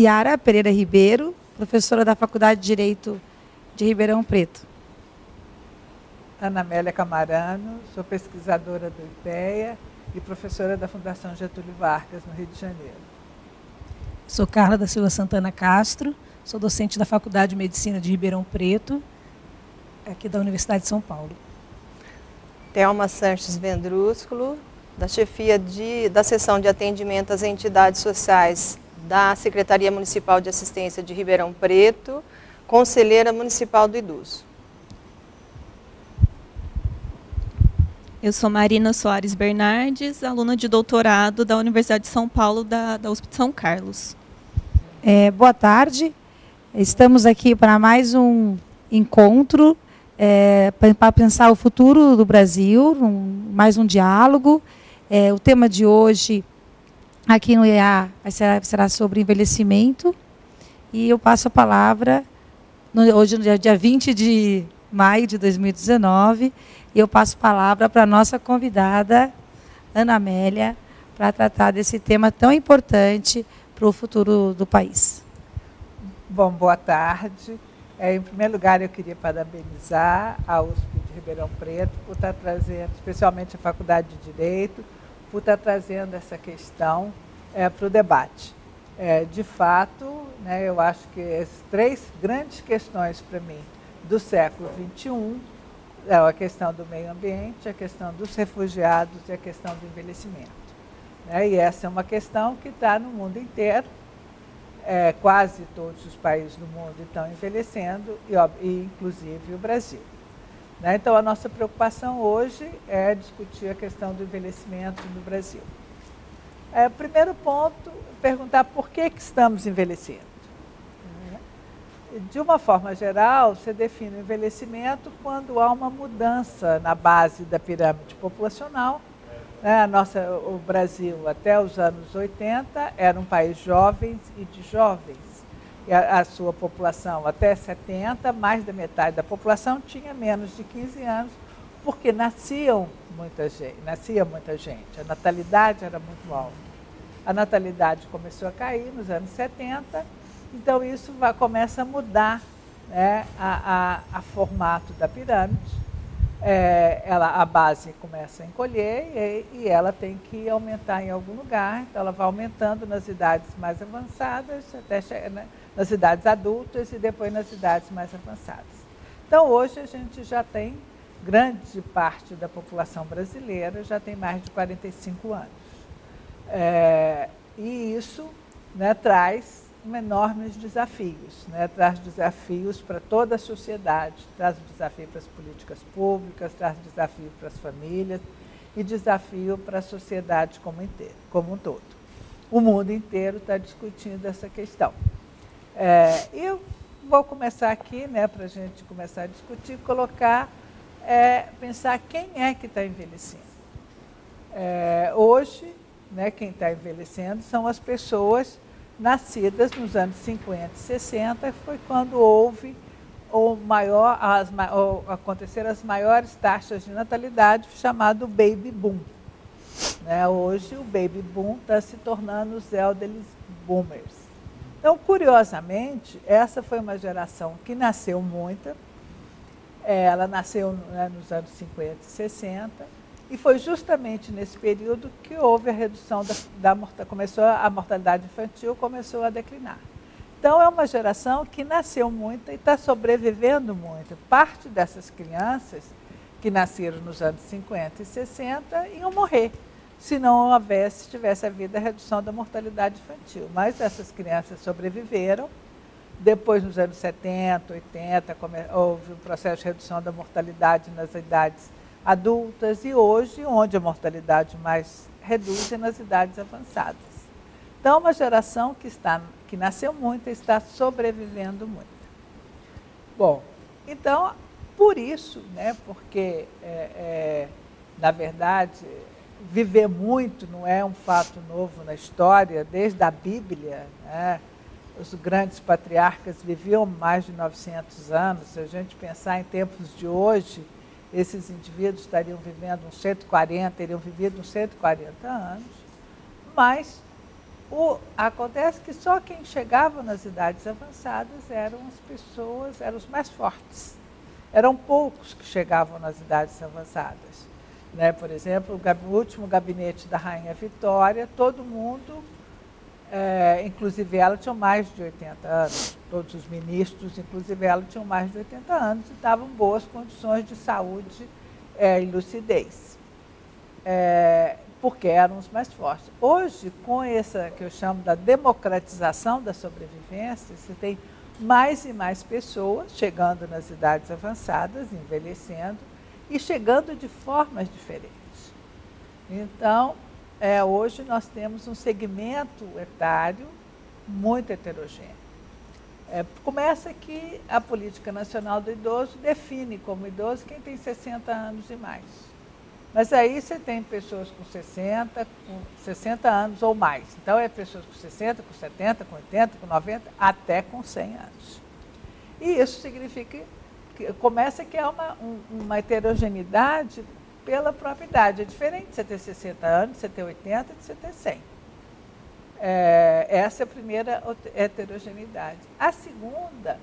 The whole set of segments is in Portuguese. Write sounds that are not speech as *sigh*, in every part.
Yara Pereira Ribeiro, professora da Faculdade de Direito de Ribeirão Preto. Ana Amélia Camarano, sou pesquisadora do IPEA e professora da Fundação Getúlio Vargas, no Rio de Janeiro. Sou Carla da Silva Santana Castro, sou docente da Faculdade de Medicina de Ribeirão Preto, aqui da Universidade de São Paulo. Thelma Sanches Vendrúsculo, da chefia de, da seção de atendimento às entidades sociais da Secretaria Municipal de Assistência de Ribeirão Preto, conselheira municipal do idoso. Eu sou Marina Soares Bernardes, aluna de doutorado da Universidade de São Paulo, da, da USP de São Carlos. É, boa tarde, estamos aqui para mais um encontro é, para pensar o futuro do Brasil, um, mais um diálogo. É, o tema de hoje aqui no EA será, será sobre envelhecimento e eu passo a palavra no, hoje no dia, dia 20 de maio de 2019 e eu passo a palavra para a nossa convidada, Ana Amélia, para tratar desse tema tão importante para o futuro do país. Bom, boa tarde. É, em primeiro lugar, eu queria parabenizar a USP de Ribeirão Preto por estar trazendo, especialmente a Faculdade de Direito, por estar trazendo essa questão é, para o debate. É, de fato, né, eu acho que as três grandes questões para mim do século XXI é a questão do meio ambiente, a questão dos refugiados e a questão do envelhecimento. Né? E essa é uma questão que está no mundo inteiro. É, quase todos os países do mundo estão envelhecendo, e, e inclusive o Brasil. Né? Então, a nossa preocupação hoje é discutir a questão do envelhecimento no Brasil. É, primeiro ponto, perguntar por que, que estamos envelhecendo de uma forma geral, você define o envelhecimento quando há uma mudança na base da pirâmide populacional. Né? A nossa, o Brasil, até os anos 80, era um país jovens e de jovens. A, a sua população, até 70, mais da metade da população tinha menos de 15 anos, porque nasciam muita gente, nascia muita gente. A natalidade era muito alta. A natalidade começou a cair nos anos 70 então isso vai, começa a mudar né, a, a, a, formato da pirâmide. É, ela, a base começa a encolher e, e, ela tem que aumentar em algum lugar. Então ela vai aumentando nas idades mais avançadas, até chegar, né, nas idades adultas e depois nas idades mais avançadas. Então hoje a gente já tem grande parte da população brasileira já tem mais de 45 anos. É, e isso né, traz enormes desafios, né? traz desafios para toda a sociedade, traz desafio para as políticas públicas, traz desafio para as famílias e desafio para a sociedade como, inteiro, como um todo. O mundo inteiro está discutindo essa questão. É, eu vou começar aqui, né, para a gente começar a discutir, colocar, é, pensar quem é que está envelhecendo. É, hoje, né, quem está envelhecendo são as pessoas nascidas nos anos 50 e 60, foi quando houve o maior, as, aconteceram as maiores taxas de natalidade, chamado baby boom. Né? Hoje o baby boom está se tornando os elderly boomers. Então, curiosamente, essa foi uma geração que nasceu muita. Ela nasceu né, nos anos 50 e 60 e foi justamente nesse período que houve a redução da, da começou a mortalidade infantil começou a declinar. Então é uma geração que nasceu muito e está sobrevivendo muito. Parte dessas crianças que nasceram nos anos 50 e 60 iam morrer se não houvesse, tivesse havido a redução da mortalidade infantil. Mas essas crianças sobreviveram. Depois, nos anos 70, 80, houve um processo de redução da mortalidade nas idades adultas e hoje, onde a mortalidade mais reduz é nas idades avançadas. Então, uma geração que, está, que nasceu muito e está sobrevivendo muito. Bom, então, por isso, né, porque, é, é, na verdade, viver muito não é um fato novo na história, desde a Bíblia, né, os grandes patriarcas viviam mais de 900 anos. Se a gente pensar em tempos de hoje, esses indivíduos estariam vivendo uns 140, teriam vivido uns 140 anos, mas O, acontece que só quem chegava nas idades avançadas eram as pessoas, eram os mais fortes. Eram poucos que chegavam nas idades avançadas. Né? Por exemplo, o, último gabinete da Rainha Vitória, todo mundo, é, inclusive ela, tinha mais de 80 anos. Todos os ministros, inclusive ela, tinham mais de 80 anos e estavam boas condições de saúde é, e lucidez. É, porque eram os mais fortes. Hoje, com essa que eu chamo da democratização da sobrevivência, você tem mais e mais pessoas chegando nas idades avançadas, envelhecendo e chegando de formas diferentes. Então, é, hoje nós temos um segmento etário muito heterogêneo. É, começa que a Política Nacional do Idoso define como idoso quem tem 60 anos e mais. Mas aí você tem pessoas com 60, com 60 anos ou mais. Então é pessoas com 60, com 70, com 80, com 90, até com 100 anos. E isso significa começa que é uma, um, uma heterogeneidade pela própria idade. É diferente de você ter 60 anos, de você ter 80, de você ter 100. É, essa é a primeira heterogeneidade. A segunda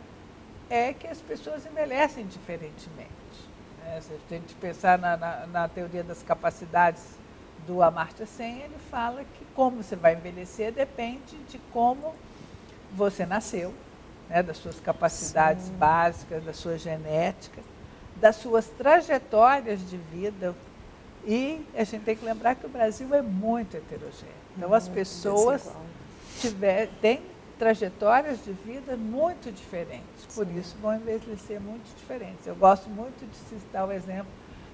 é que as pessoas envelhecem diferentemente. Né? Se a gente pensar na, na, na, teoria das capacidades do Amartya Sen, ele fala que como você vai envelhecer depende de como você nasceu, né? das suas capacidades Sim. básicas, da sua genética, das suas trajetórias de vida. E a gente tem que lembrar que o Brasil é muito heterogêneo. Então, as pessoas tiver, têm trajetórias de vida muito diferentes, por Sim. isso vão envelhecer muito diferentes. Eu gosto muito de citar o exemplo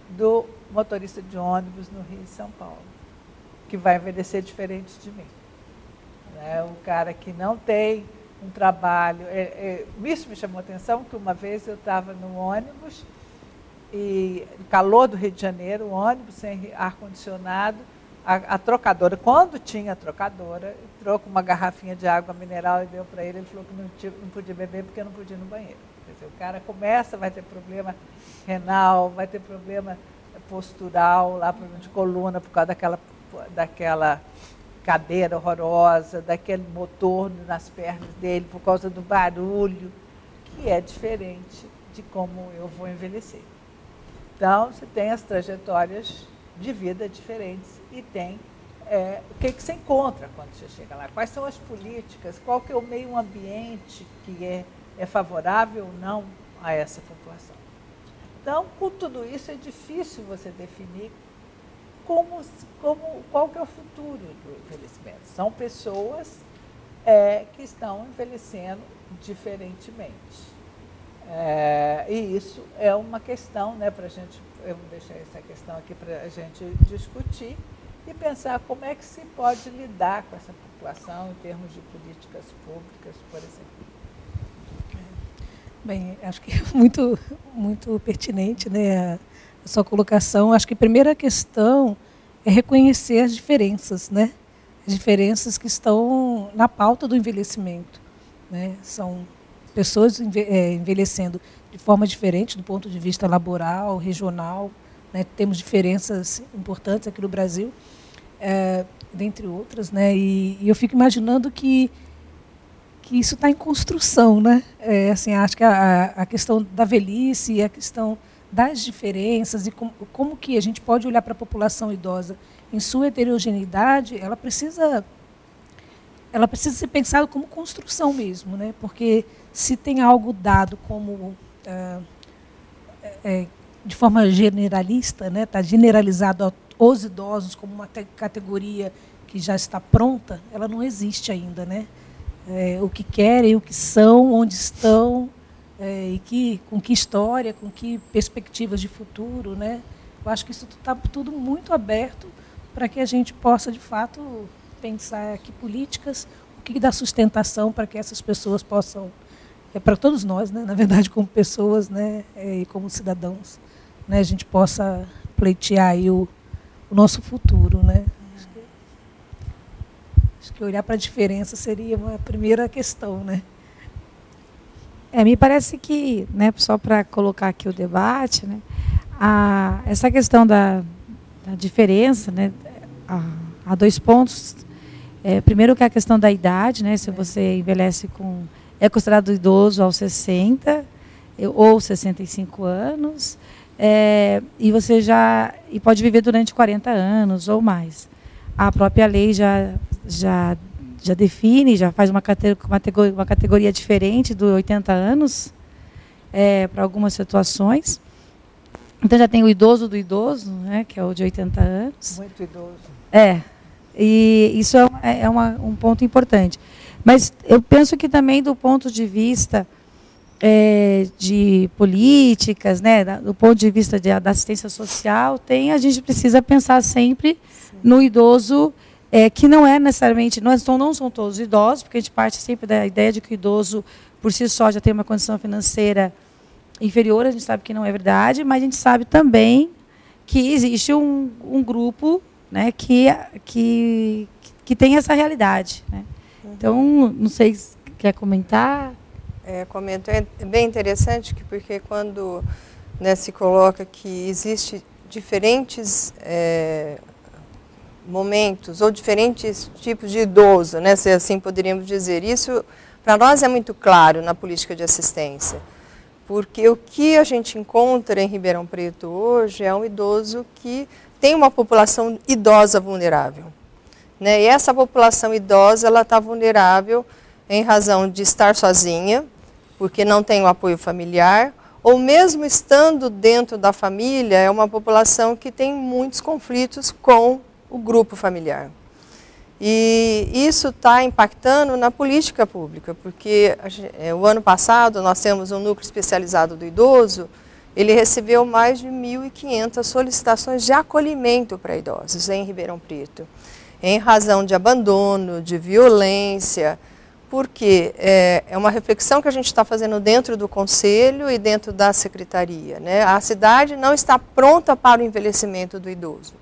do motorista de ônibus no Rio e São Paulo, que vai envelhecer diferente de mim. Né? O cara que não tem um trabalho. É, é, isso me chamou a atenção, que uma vez eu estava no ônibus, e calor do Rio de Janeiro, ônibus sem ar-condicionado, a, a, trocadora, quando tinha trocadora, trouxe uma garrafinha de água mineral e deu para ele. Ele falou que não, tinha, não, podia beber porque não podia ir no banheiro. Quer dizer, o cara começa, vai ter problema renal, vai ter problema postural, lá problema de coluna por causa daquela, daquela cadeira horrorosa, daquele motor nas pernas dele, por causa do barulho, que é diferente de como eu vou envelhecer. Então, você tem as trajetórias de vida diferentes e tem é, o que, que você encontra quando você chega lá, quais são as políticas, qual que é o meio ambiente que é, é favorável ou não a essa população. Então, com tudo isso, é difícil você definir como, como, qual que é o futuro do envelhecimento. São pessoas é, que estão envelhecendo diferentemente. É, e isso é uma questão né, para a gente eu vou deixar essa questão aqui para a gente discutir e pensar como é que se pode lidar com essa população em termos de políticas públicas, por exemplo. Bem, acho que é muito, muito pertinente né, sua colocação. Acho que a primeira questão é reconhecer as diferenças, né? As diferenças que estão na pauta do envelhecimento. Né? São pessoas é, envelhecendo de forma diferente do ponto de vista laboral, regional. Né? Temos diferenças importantes aqui no Brasil, é, dentre outras. Né? E, e, eu fico imaginando que, que isso está em construção. Né? É, assim, acho que a, a questão da velhice, a questão das diferenças e como, como que a gente pode olhar para a população idosa em sua heterogeneidade, ela precisa ela precisa ser pensada como construção mesmo, né? Porque se tem algo dado como é, é, de forma generalista, né, está generalizado os idosos como uma categoria que já está pronta, ela não existe ainda, né? É, o que querem, o que são, onde estão, é, e que, com que história, com que perspectivas de futuro, né? Eu acho que isso está tudo muito aberto para que a gente possa, de fato, pensar que políticas, o que dá sustentação para que essas pessoas possam é para todos nós, né, na verdade, como pessoas né, é, e como cidadãos, né, a gente possa pleitear aí o, o nosso futuro. Né. Acho, que, acho que olhar para a diferença seria uma primeira questão. Né. É, me parece que, né, só para colocar aqui o debate, né, a, essa questão da, da diferença, né, há dois pontos É, primeiro que é a questão da idade, né? Se você envelhece com é considerado idoso aos 60 ou 65 anos, é, e você já e pode viver durante 40 anos ou mais. A própria lei já já já define, já faz uma categoria, uma categoria diferente do 80 anos é, para algumas situações. Então já tem o idoso do idoso, né, que é o de 80 anos. Muito idoso. É. E isso é, é, é uma, um ponto importante. Mas eu penso que também do ponto de vista é, de políticas, né, do ponto de vista de, da assistência social, tem a gente precisa pensar sempre Sim. no idoso é, que não é necessariamente, não, são, não são todos idosos, porque a gente parte sempre da ideia de que o idoso por si só já tem uma condição financeira inferior, a gente sabe que não é verdade, mas a gente sabe também que existe um, um grupo né, que, que, que tem essa realidade. Né? Então, não sei se quer comentar. É, comento. É bem interessante que, porque quando né, se coloca que existe diferentes é, momentos ou diferentes tipos de idoso, né, se assim poderíamos dizer, isso para nós é muito claro na política de assistência. Porque o que a gente encontra em Ribeirão Preto hoje é um idoso que tem uma população idosa vulnerável. Né? E essa população idosa ela está vulnerável em razão de estar sozinha, porque não tem o apoio familiar, ou mesmo estando dentro da família, é uma população que tem muitos conflitos com o grupo familiar. E isso está impactando na política pública, porque é, o ano passado nós temos um núcleo especializado do idoso, ele recebeu mais de 1.500 solicitações de acolhimento para idosos em Ribeirão Preto em razão de abandono, de violência, porque é, é uma reflexão que a gente está fazendo dentro do Conselho e dentro da Secretaria. Né? A cidade não está pronta para o envelhecimento do idoso.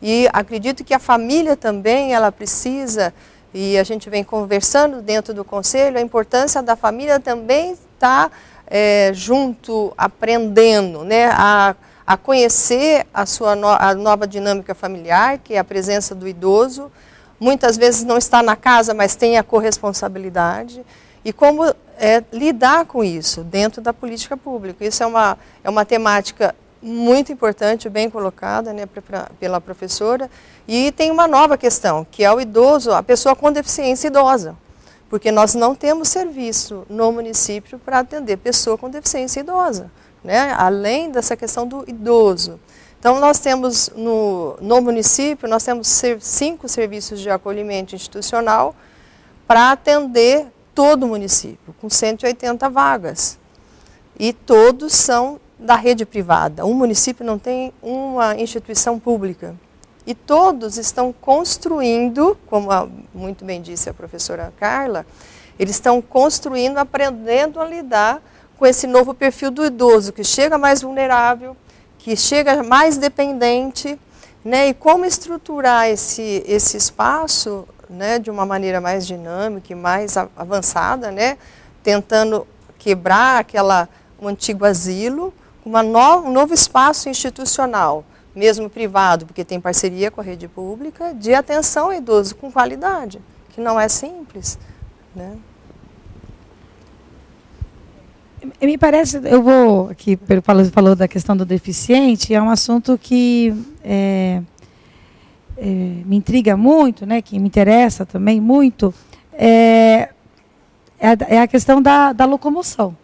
E acredito que a família também, ela precisa, e a gente vem conversando dentro do Conselho, a importância da família também estar tá, é, junto, aprendendo, né? A, a conhecer a sua no, a nova dinâmica familiar, que é a presença do idoso. Muitas vezes não está na casa, mas tem a corresponsabilidade. E como é, lidar com isso dentro da política pública. Isso é uma, é uma temática muito importante, bem colocada né, pela professora. E tem uma nova questão, que é o idoso, a pessoa com deficiência idosa. Porque nós não temos serviço no município para atender pessoa com deficiência idosa né? além dessa questão do idoso. Então, nós temos no, no município, nós temos cinco serviços de acolhimento institucional para atender todo o município, com 180 vagas. E todos são da rede privada. Um município não tem uma instituição pública. E todos estão construindo, como muito bem disse a professora Carla, eles estão construindo, aprendendo a lidar com esse novo perfil do idoso, que chega mais vulnerável, que chega mais dependente, né? E como estruturar esse, esse espaço né, de uma maneira mais dinâmica e mais avançada, né? Tentando quebrar aquela, um antigo asilo, uma no, um novo espaço institucional, mesmo privado, porque tem parceria com a rede pública, de atenção ao idoso com qualidade, que não é simples, né? Me parece, eu vou aqui, falou, falou da questão do deficiente, é um assunto que é, é, me intriga muito, né, que me interessa também muito, é, é, a, é a questão da, da, locomoção.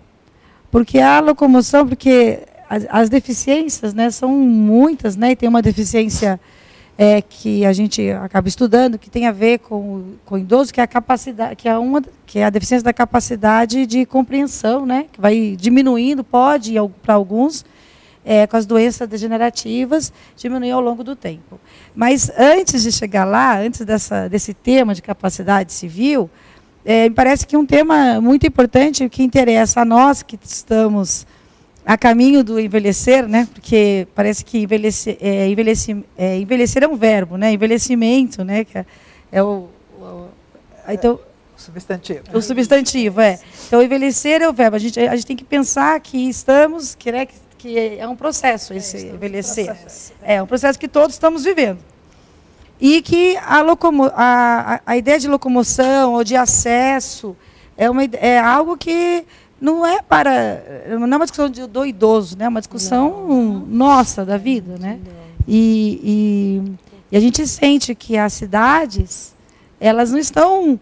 Porque a locomoção, porque as, as deficiências né, são muitas, né, e tem uma deficiência é, que a gente acaba estudando, que tem a ver com, com o idoso, que é a capacidade, que é uma, que é a deficiência da capacidade de compreensão, né, que vai diminuindo, pode para alguns, é, com as doenças degenerativas, diminuir ao longo do tempo. Mas antes de chegar lá, antes dessa, desse tema de capacidade civil, é, me parece que um tema muito importante que interessa a nós que estamos a caminho do envelhecer, né? Porque parece que envelhecer é, envelhecer, é, envelhecer é um verbo, né? Envelhecimento, né? Que é, é o, o, então o substantivo. O substantivo é. Então envelhecer é o verbo. A gente a gente tem que pensar que estamos, que, né, que é um processo esse é, envelhecer. Processo, é. é um processo que todos estamos vivendo. e que a, locomo a, a ideia de locomoção ou de acesso é, uma, é algo que não é para não é uma discussão de, do idoso, né? É uma discussão não. nossa da vida, né? E, e, e, a gente sente que as cidades elas não estão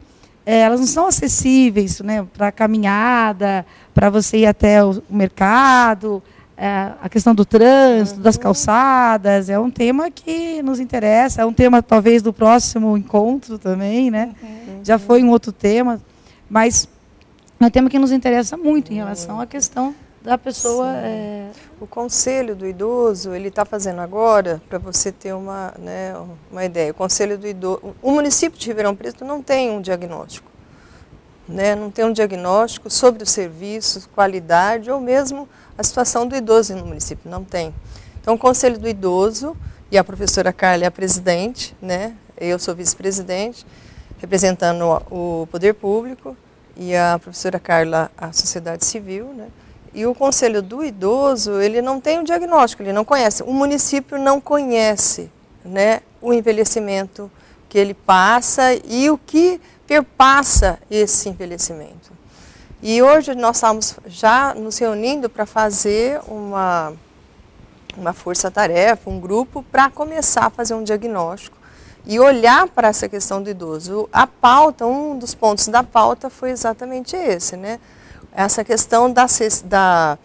é, elas não são acessíveis, né? Para caminhada, para você ir até o mercado, é, a questão do trânsito, uhum. das calçadas, é um tema que nos interessa, é um tema talvez do próximo encontro também, né? Uhum. Já foi um outro tema, mas é um tema que nos interessa muito em relação à questão da pessoa. É... O Conselho do Idoso, ele está fazendo agora, para você ter uma, né, uma ideia, o Conselho do Idoso, o município de Ribeirão Preto não tem um diagnóstico, né, não tem um diagnóstico sobre os serviços, qualidade ou mesmo a situação do idoso no município, não tem. Então, o Conselho do Idoso, e a professora Carla é a presidente, né? eu sou vice-presidente, representando o poder público, e a professora Carla a sociedade civil, né? E o Conselho do Idoso, ele não tem um diagnóstico, ele não conhece. O município não conhece né, o envelhecimento que ele passa e o que perpassa esse envelhecimento. E hoje nós estamos já nos reunindo para fazer uma, uma força-tarefa, um grupo, para começar a fazer um diagnóstico e olhar para essa questão do idoso. A pauta, um dos pontos da pauta foi exatamente esse, né? Essa questão da, da,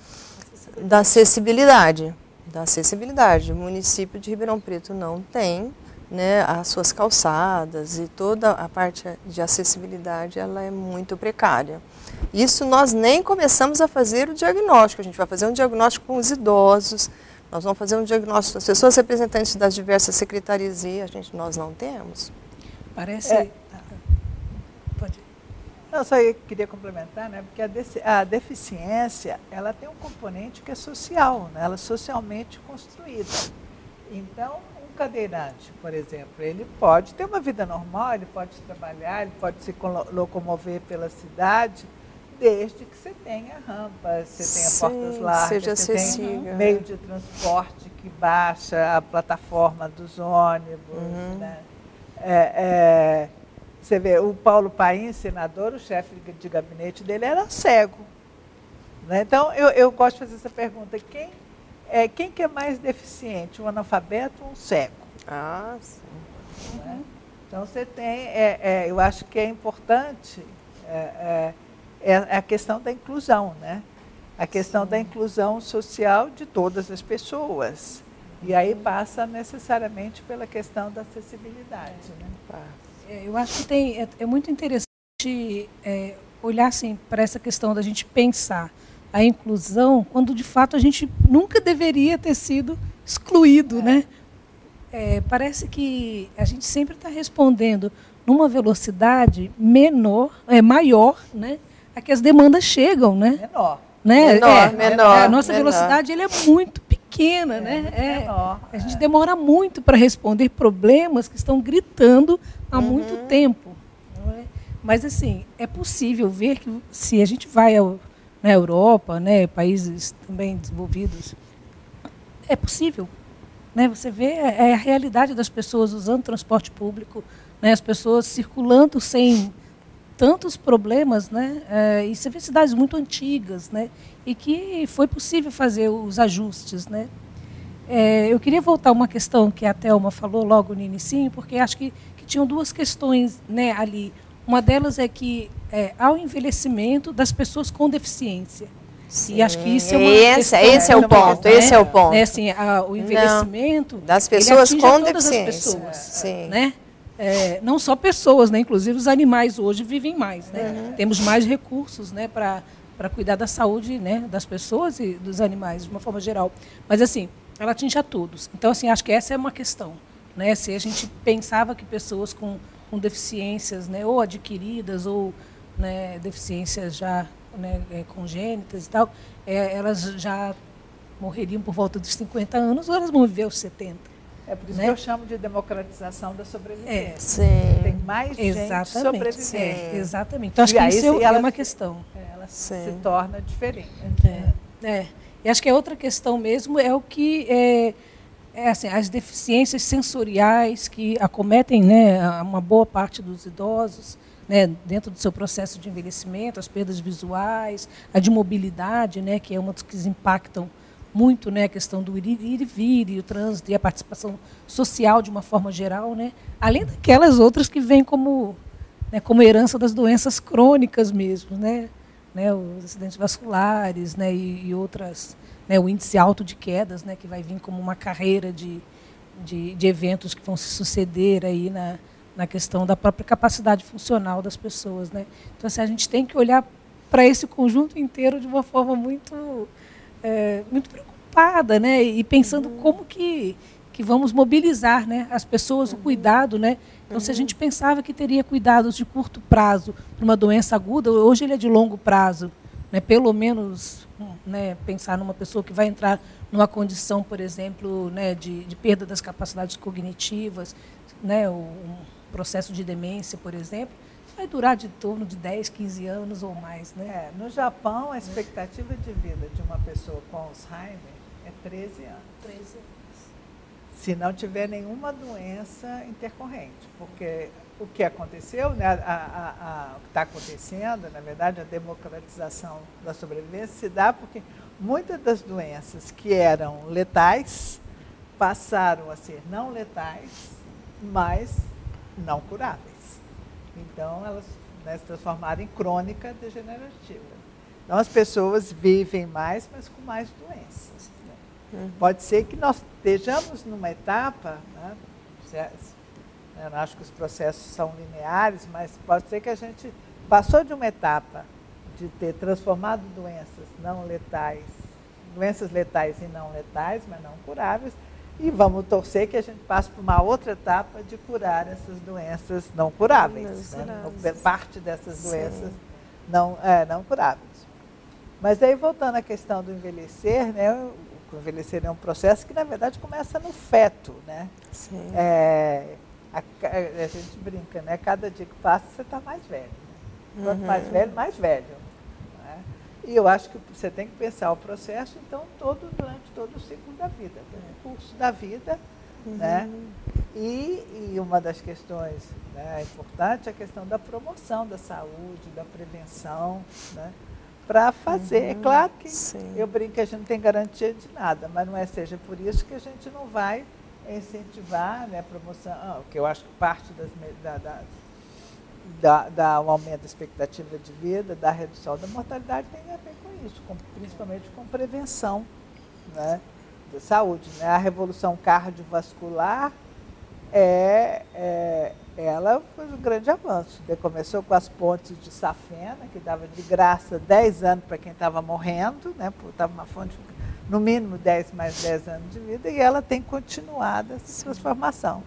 da acessibilidade. Da acessibilidade. O município de Ribeirão Preto não tem né, as suas calçadas e toda a parte de acessibilidade ela é muito precária. Isso nós nem começamos a fazer o diagnóstico, a gente vai fazer um diagnóstico com os idosos, nós vamos fazer um diagnóstico das pessoas representantes das diversas secretarias e a gente, nós não temos. Parece... É. Pode. Eu só queria complementar, né, porque a, a deficiência ela tem um componente que é social, né, ela é socialmente construída. Então, um cadeirante, por exemplo, ele pode ter uma vida normal, ele pode trabalhar, ele pode se locomover pela cidade, desde que você tenha rampas, você tenha Sim, portas largas, seja você acessível. tenha meio de transporte que baixa a plataforma dos ônibus. Uhum. Né? É, é, você vê, o Paulo Paim, senador, o chefe de gabinete dele era cego. Né? Então, eu, eu gosto de fazer essa pergunta. Quem, é, quem que é mais deficiente, um analfabeto ou um cego? Ah, sim. Né? Então, você tem, é, é, eu acho que é importante é, a questão da inclusão, né? A questão da inclusão social de todas as pessoas. E aí passa necessariamente pela questão da acessibilidade. Né? É, eu acho que tem, é, é muito interessante é, olhar assim, para essa questão da gente pensar a inclusão quando de fato a gente nunca deveria ter sido excluído. É. Né? É, parece que a gente sempre está respondendo numa velocidade menor, é, maior, né? É que as demandas chegam, né? Menor. Né? Menor, é, menor. A nossa menor. velocidade ele é muito pequena, é, né? É, menor, a gente demora muito para responder problemas que estão gritando há uhum. muito tempo. É? Mas, assim, é possível ver que se a gente vai ao, na Europa, né, países também desenvolvidos, é possível. Né? Você vê é, é a realidade das pessoas usando transporte público, né, as pessoas circulando sem tantos problemas, né? É, e você vê cidades muito antigas, né? E que foi possível fazer os ajustes, né? É, eu queria voltar a uma questão que a Thelma falou logo no início, porque acho que, que tinham duas questões né, ali. Uma delas é que é, há o envelhecimento das pessoas com deficiência. Sim, e acho que isso é uma esse, esse é o ponto, né? esse é o ponto. Né, assim, a, o envelhecimento Não, das pessoas com deficiência, pessoas, sim. né? É, não só pessoas, né? inclusive os animais hoje vivem mais. Né? Uhum. Temos mais recursos né, para cuidar da saúde né, das pessoas e dos animais, de uma forma geral. Mas, assim, ela atinge a todos. Então, assim, acho que essa é uma questão. Né? Se a gente pensava que pessoas com, com deficiências, né, ou adquiridas, ou né, deficiências já né, é, congênitas e tal, é, elas já morreriam por volta dos 50 anos, ou elas vão viver aos 70. É por isso né? que eu chamo de democratização da sobrevivência. É. Tem mais exatamente, gente sobrevivendo. É, exatamente. Então, acho e que isso é uma questão. É, ela sim. se torna diferente. É, é. E acho que a outra questão mesmo é o que é, é assim, as deficiências sensoriais que acometem né, uma boa parte dos idosos, né, dentro do seu processo de envelhecimento, as perdas visuais, a de mobilidade, né, que é uma das que impactam muito né, a questão do ir, ir e vir, e o trânsito e a participação social de uma forma geral, né, além daquelas outras que vêm como, né, como herança das doenças crônicas mesmo, né, né, os acidentes vasculares né, e, e outras, né, o índice alto de quedas, né, que vai vir como uma carreira de, de, de eventos que vão se suceder aí na, na questão da própria capacidade funcional das pessoas. Né? Então, assim, a gente tem que olhar para esse conjunto inteiro de uma forma muito, é, muito preocupada, né? e pensando uhum. como que, que vamos mobilizar né? as pessoas, uhum. o cuidado. Né? Então, uhum. se a gente pensava que teria cuidados de curto prazo para uma doença aguda, hoje ele é de longo prazo. Né? Pelo menos né, pensar numa pessoa que vai entrar numa condição, por exemplo, né, de, de perda das capacidades cognitivas, né, um processo de demência, por exemplo, vai durar de torno de 10, 15 anos ou mais. Né? É, no Japão, a expectativa de vida de uma pessoa com Alzheimer é 13 anos. 13 anos. Se não tiver nenhuma doença intercorrente, porque o que aconteceu, né, a, a, a, o que está acontecendo, na verdade, a democratização da sobrevivência se dá porque muitas das doenças que eram letais passaram a ser não letais, mas não curáveis. Então, elas né, se transformaram em crônica degenerativa. Então, as pessoas vivem mais, mas com mais doenças. Né? Uhum. Pode ser que nós estejamos numa etapa, né, eu não acho que os processos são lineares, mas pode ser que a gente passou de uma etapa de ter transformado doenças não letais, doenças letais e não letais, mas não curáveis, e vamos torcer que a gente passe por uma outra etapa de curar essas doenças não curáveis. Não né? Parte dessas doenças não, é, não curáveis. Mas aí, voltando à questão do envelhecer, né, envelhecer é um processo que, na verdade, começa no feto. Né? Sim. É, a, a, gente brinca, né? Cada dia que passa, você está mais velho. Né? Quanto uhum. mais velho, mais velho. Né? E eu acho que você tem que pensar o processo, então, todo, durante todo o ciclo da vida, o curso da vida. Uhum. Né? E, e, uma das questões né, importantes é a questão da promoção da saúde, da prevenção, né? Para fazer. É uhum. É claro que Sim. eu brinco que a gente não tem garantia de nada, mas não é seja por isso que a gente não vai incentivar né, a promoção, ah, que eu acho que parte das, da, da, da, da aumento da expectativa de vida, da redução da mortalidade tem a ver com isso, com, principalmente com prevenção né, da saúde. Né? A revolução cardiovascular é, é, ela foi um grande avanço. Começou com as pontes de Safena, que dava de graça 10 anos para quem estava morrendo, né, estava uma fonte no mínimo 10 mais 10 anos de vida, e ela tem continuado essa transformação.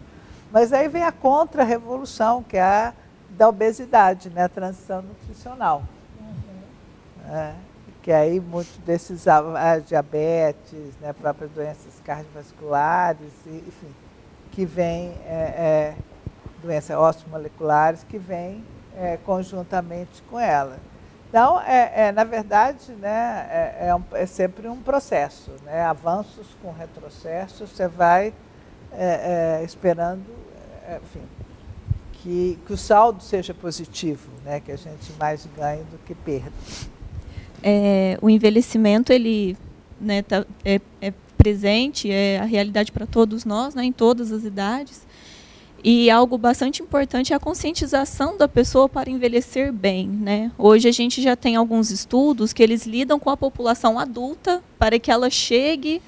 Mas aí vem a contra-revolução, que é a da obesidade, né? a transição nutricional. Uhum. É, que aí muitos desses diabetes, né? próprias doenças cardiovasculares, enfim, que vêm, é, é, osteomoleculares, que vêm é, conjuntamente com ela. Então, é, é, na verdade, né, é, é, um, é, sempre um processo. Né? Avanços com retrocessos, você vai esperando, enfim, que, que o saldo seja positivo, né? que a gente mais ganhe do que perda. o envelhecimento, ele né, tá, é, presente, é a realidade para todos nós, né, em todas as idades. E algo bastante importante é a conscientização da pessoa para envelhecer bem. Né? Hoje a gente já tem alguns estudos que eles lidam com a população adulta para que ela chegue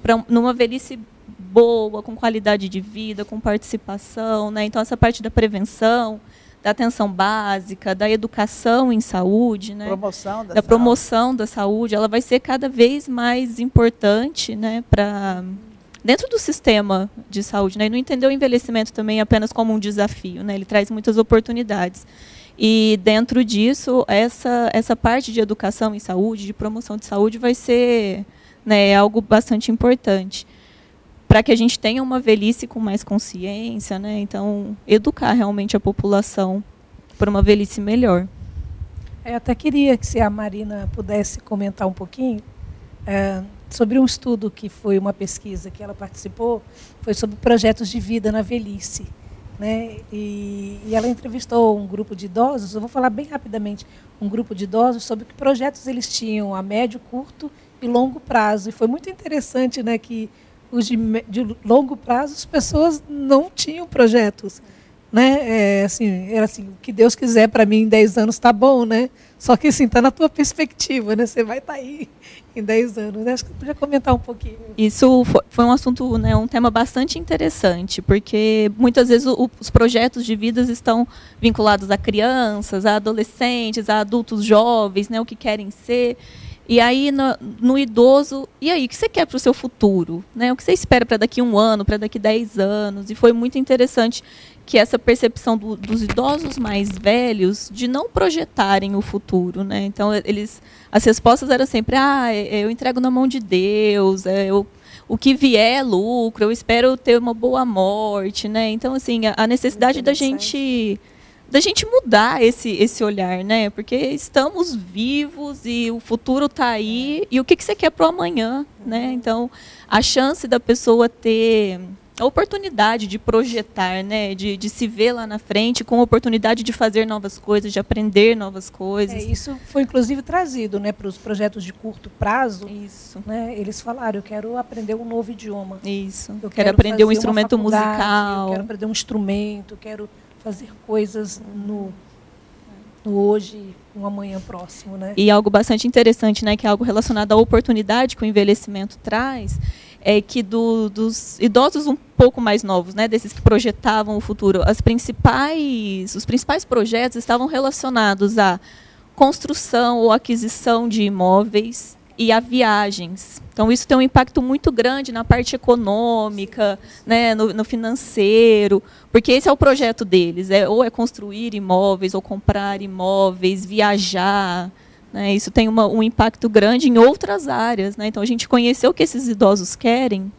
para numa velhice boa, com qualidade de vida, com participação. Né? Então, essa parte da prevenção, da atenção básica, da educação em saúde, né? promoção da, da promoção da saúde, ela vai ser cada vez mais importante né, para dentro do sistema de saúde, né? E não entender o envelhecimento também apenas como um desafio, né? Ele traz muitas oportunidades. E dentro disso, essa essa parte de educação em saúde, de promoção de saúde, vai ser né, algo bastante importante para que a gente tenha uma velhice com mais consciência, né? Então, educar realmente a população para uma velhice melhor. Eu até queria que se a Marina pudesse comentar um pouquinho é, sobre um estudo que foi uma pesquisa que ela participou, foi sobre projetos de vida na velhice. Né? E, e, ela entrevistou um grupo de idosos, eu vou falar bem rapidamente, um grupo de idosos sobre que projetos eles tinham a médio, curto e longo prazo. E foi muito interessante né, que os de, de longo prazo as pessoas não tinham projetos. Né? É, assim, era assim, o que Deus quiser para mim em 10 anos está bom, né? Só que assim, está na tua perspectiva, né? Você vai estar tá aí em 10 anos. Acho que eu podia comentar um pouquinho. Isso foi um assunto, né, um tema bastante interessante, porque muitas vezes o, os projetos de vidas estão vinculados a crianças, a adolescentes, a adultos jovens, né, o que querem ser. E aí, no, no, idoso, e aí, o que você quer para o seu futuro? Né? O que você espera para daqui um ano, para daqui dez anos? E foi muito interessante que essa percepção do, dos idosos mais velhos de não projetarem o futuro. Né? Então, eles, as respostas eram sempre, ah, é, eu entrego na mão de Deus, é, eu, o que vier é lucro, eu espero ter uma boa morte. Né? Então, assim, a, a necessidade da gente da gente mudar esse, esse olhar, né? Porque estamos vivos e o futuro está aí. E o que, que você quer para o amanhã, né? Então, a chance da pessoa ter a oportunidade de projetar, né? De, de se ver lá na frente, com a oportunidade de fazer novas coisas, de aprender novas coisas. É, isso foi inclusive trazido, né, para os projetos de curto prazo. Isso. Né? Eles falaram: eu quero aprender um novo idioma. Isso. Eu quero, quero aprender um instrumento musical. Eu quero aprender um instrumento. Quero fazer coisas no, no hoje, no amanhã próximo, né? E algo bastante interessante, né, que é algo relacionado à oportunidade que o envelhecimento traz, é que do, dos idosos um pouco mais novos, né, desses que projetavam o futuro, as principais, os principais projetos estavam relacionados à construção ou aquisição de imóveis e a viagens. Então, isso tem um impacto muito grande na parte econômica, né, no, no, financeiro, porque esse é o projeto deles, é, ou é construir imóveis, ou comprar imóveis, viajar. Né, isso tem uma, um impacto grande em outras áreas. Né, então, a gente conhecer o que esses idosos querem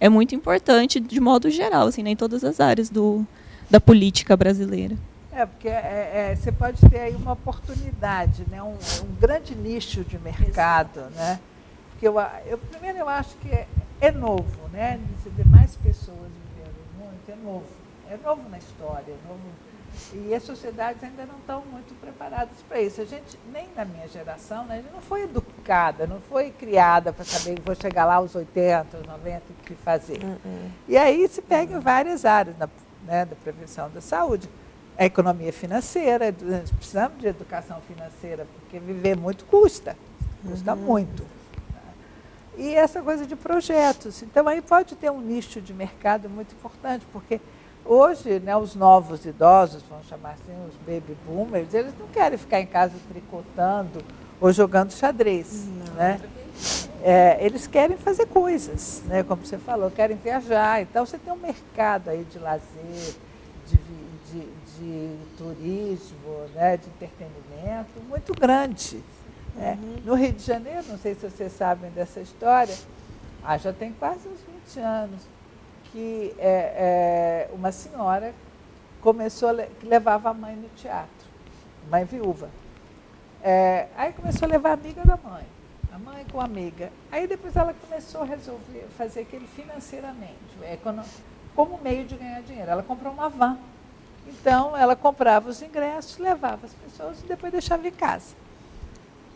é muito importante, de modo geral, assim, né, em todas as áreas do, da política brasileira. É, porque é, é, você pode ter aí uma oportunidade, né? um, um grande nicho de mercado. Né? Porque eu, eu, primeiro eu acho que é, é novo, né? Você vê mais pessoas vivendo muito, é novo. É novo na história, é novo. E as sociedades ainda não estão muito preparadas para isso. A gente, nem na minha geração, né, a gente não foi educada, não foi criada para saber que vou chegar lá aos 80, aos 90, o que fazer. Uh -uh. E aí se pega em várias áreas na, né, da prevenção da saúde a economia financeira, precisamos de educação financeira, porque viver muito custa, custa uhum. muito. E essa coisa de projetos. Então, aí pode ter um nicho de mercado muito importante, porque hoje, né, os novos idosos, vamos chamar assim, os baby boomers, eles não querem ficar em casa tricotando ou jogando xadrez. Né? É, eles querem fazer coisas, né, como você falou, querem viajar. Então, você tem um mercado aí de lazer, de, de, de turismo, né, de entretenimento muito grande. Né? Uhum. No Rio de Janeiro, não sei se vocês sabem dessa história, ah, já tem quase uns 20 anos, que é, é, uma senhora começou, que levava a mãe no teatro, mãe viúva. É, aí começou a levar a amiga da mãe, a mãe com a amiga. Aí depois ela começou a resolver fazer aquele financeiramente, é, como meio de ganhar dinheiro. Ela comprou uma van então, ela comprava os ingressos, levava as pessoas e depois deixava em casa.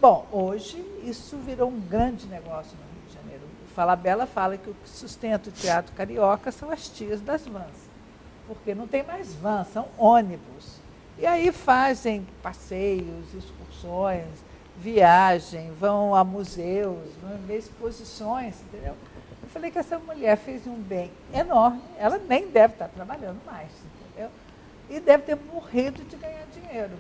Bom, hoje isso virou um grande negócio no Rio de Janeiro. O Falabella fala que o que sustenta o teatro carioca são as tias das vans. Porque não tem mais vans, são ônibus. E aí fazem passeios, excursões, viagem, vão a museus, vão ver exposições, entendeu? Eu falei que essa mulher fez um bem enorme, ela nem deve estar trabalhando mais e deve ter morrido de ganhar dinheiro.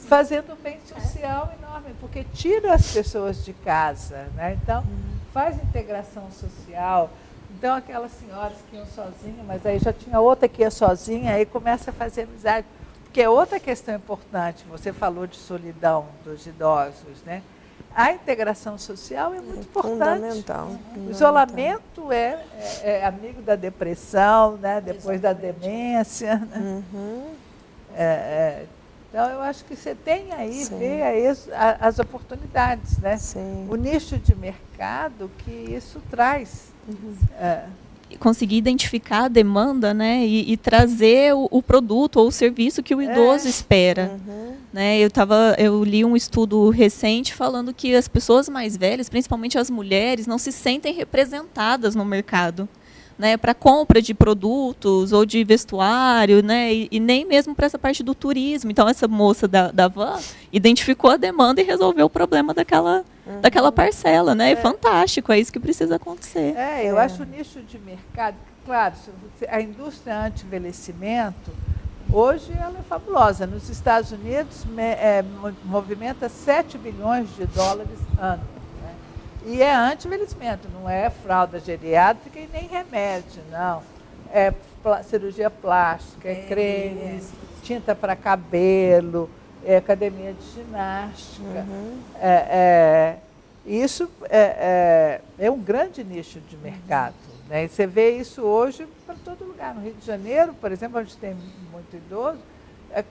Fazendo um bem social enorme, porque tira as pessoas de casa, né? Então, faz integração social. Então, aquelas senhoras que iam sozinhas, mas aí já tinha outra que ia sozinha, aí começa a fazer amizade. Porque é outra questão importante, você falou de solidão dos idosos, né? A integração social é muito é importante. Fundamental. O isolamento é, é, é, amigo da depressão, né? depois Exatamente. da demência. Né? Uhum. É, é, Então, eu acho que você tem aí, Sim. vê aí as, as oportunidades, né? Sim. O nicho de mercado que isso traz. Uhum. É conseguir identificar a demanda né, e, e trazer o, o, produto ou o serviço que o idoso é. espera. Uhum. Né, eu, tava, eu li um estudo recente falando que as pessoas mais velhas, principalmente as mulheres, não se sentem representadas no mercado né, para compra de produtos ou de vestuário, né, e, e nem mesmo para essa parte do turismo. Então essa moça da, da van identificou a demanda e resolveu o problema daquela, uhum. daquela parcela, né? É. fantástico, é isso que precisa acontecer. É, eu é. acho o nicho de mercado, claro, a indústria anti-envelhecimento, hoje ela é fabulosa. Nos Estados Unidos é, movimenta 7 bilhões de dólares ano. E é anti-envelhecimento, não é fralda geriátrica e nem remédio, não. É cirurgia plástica, é, é cremes, é. tinta para cabelo, é academia de ginástica. Uhum. É, é, isso é, é, é, um grande nicho de mercado. Né? E você vê isso hoje para todo lugar. No Rio de Janeiro, por exemplo, onde tem muito idoso,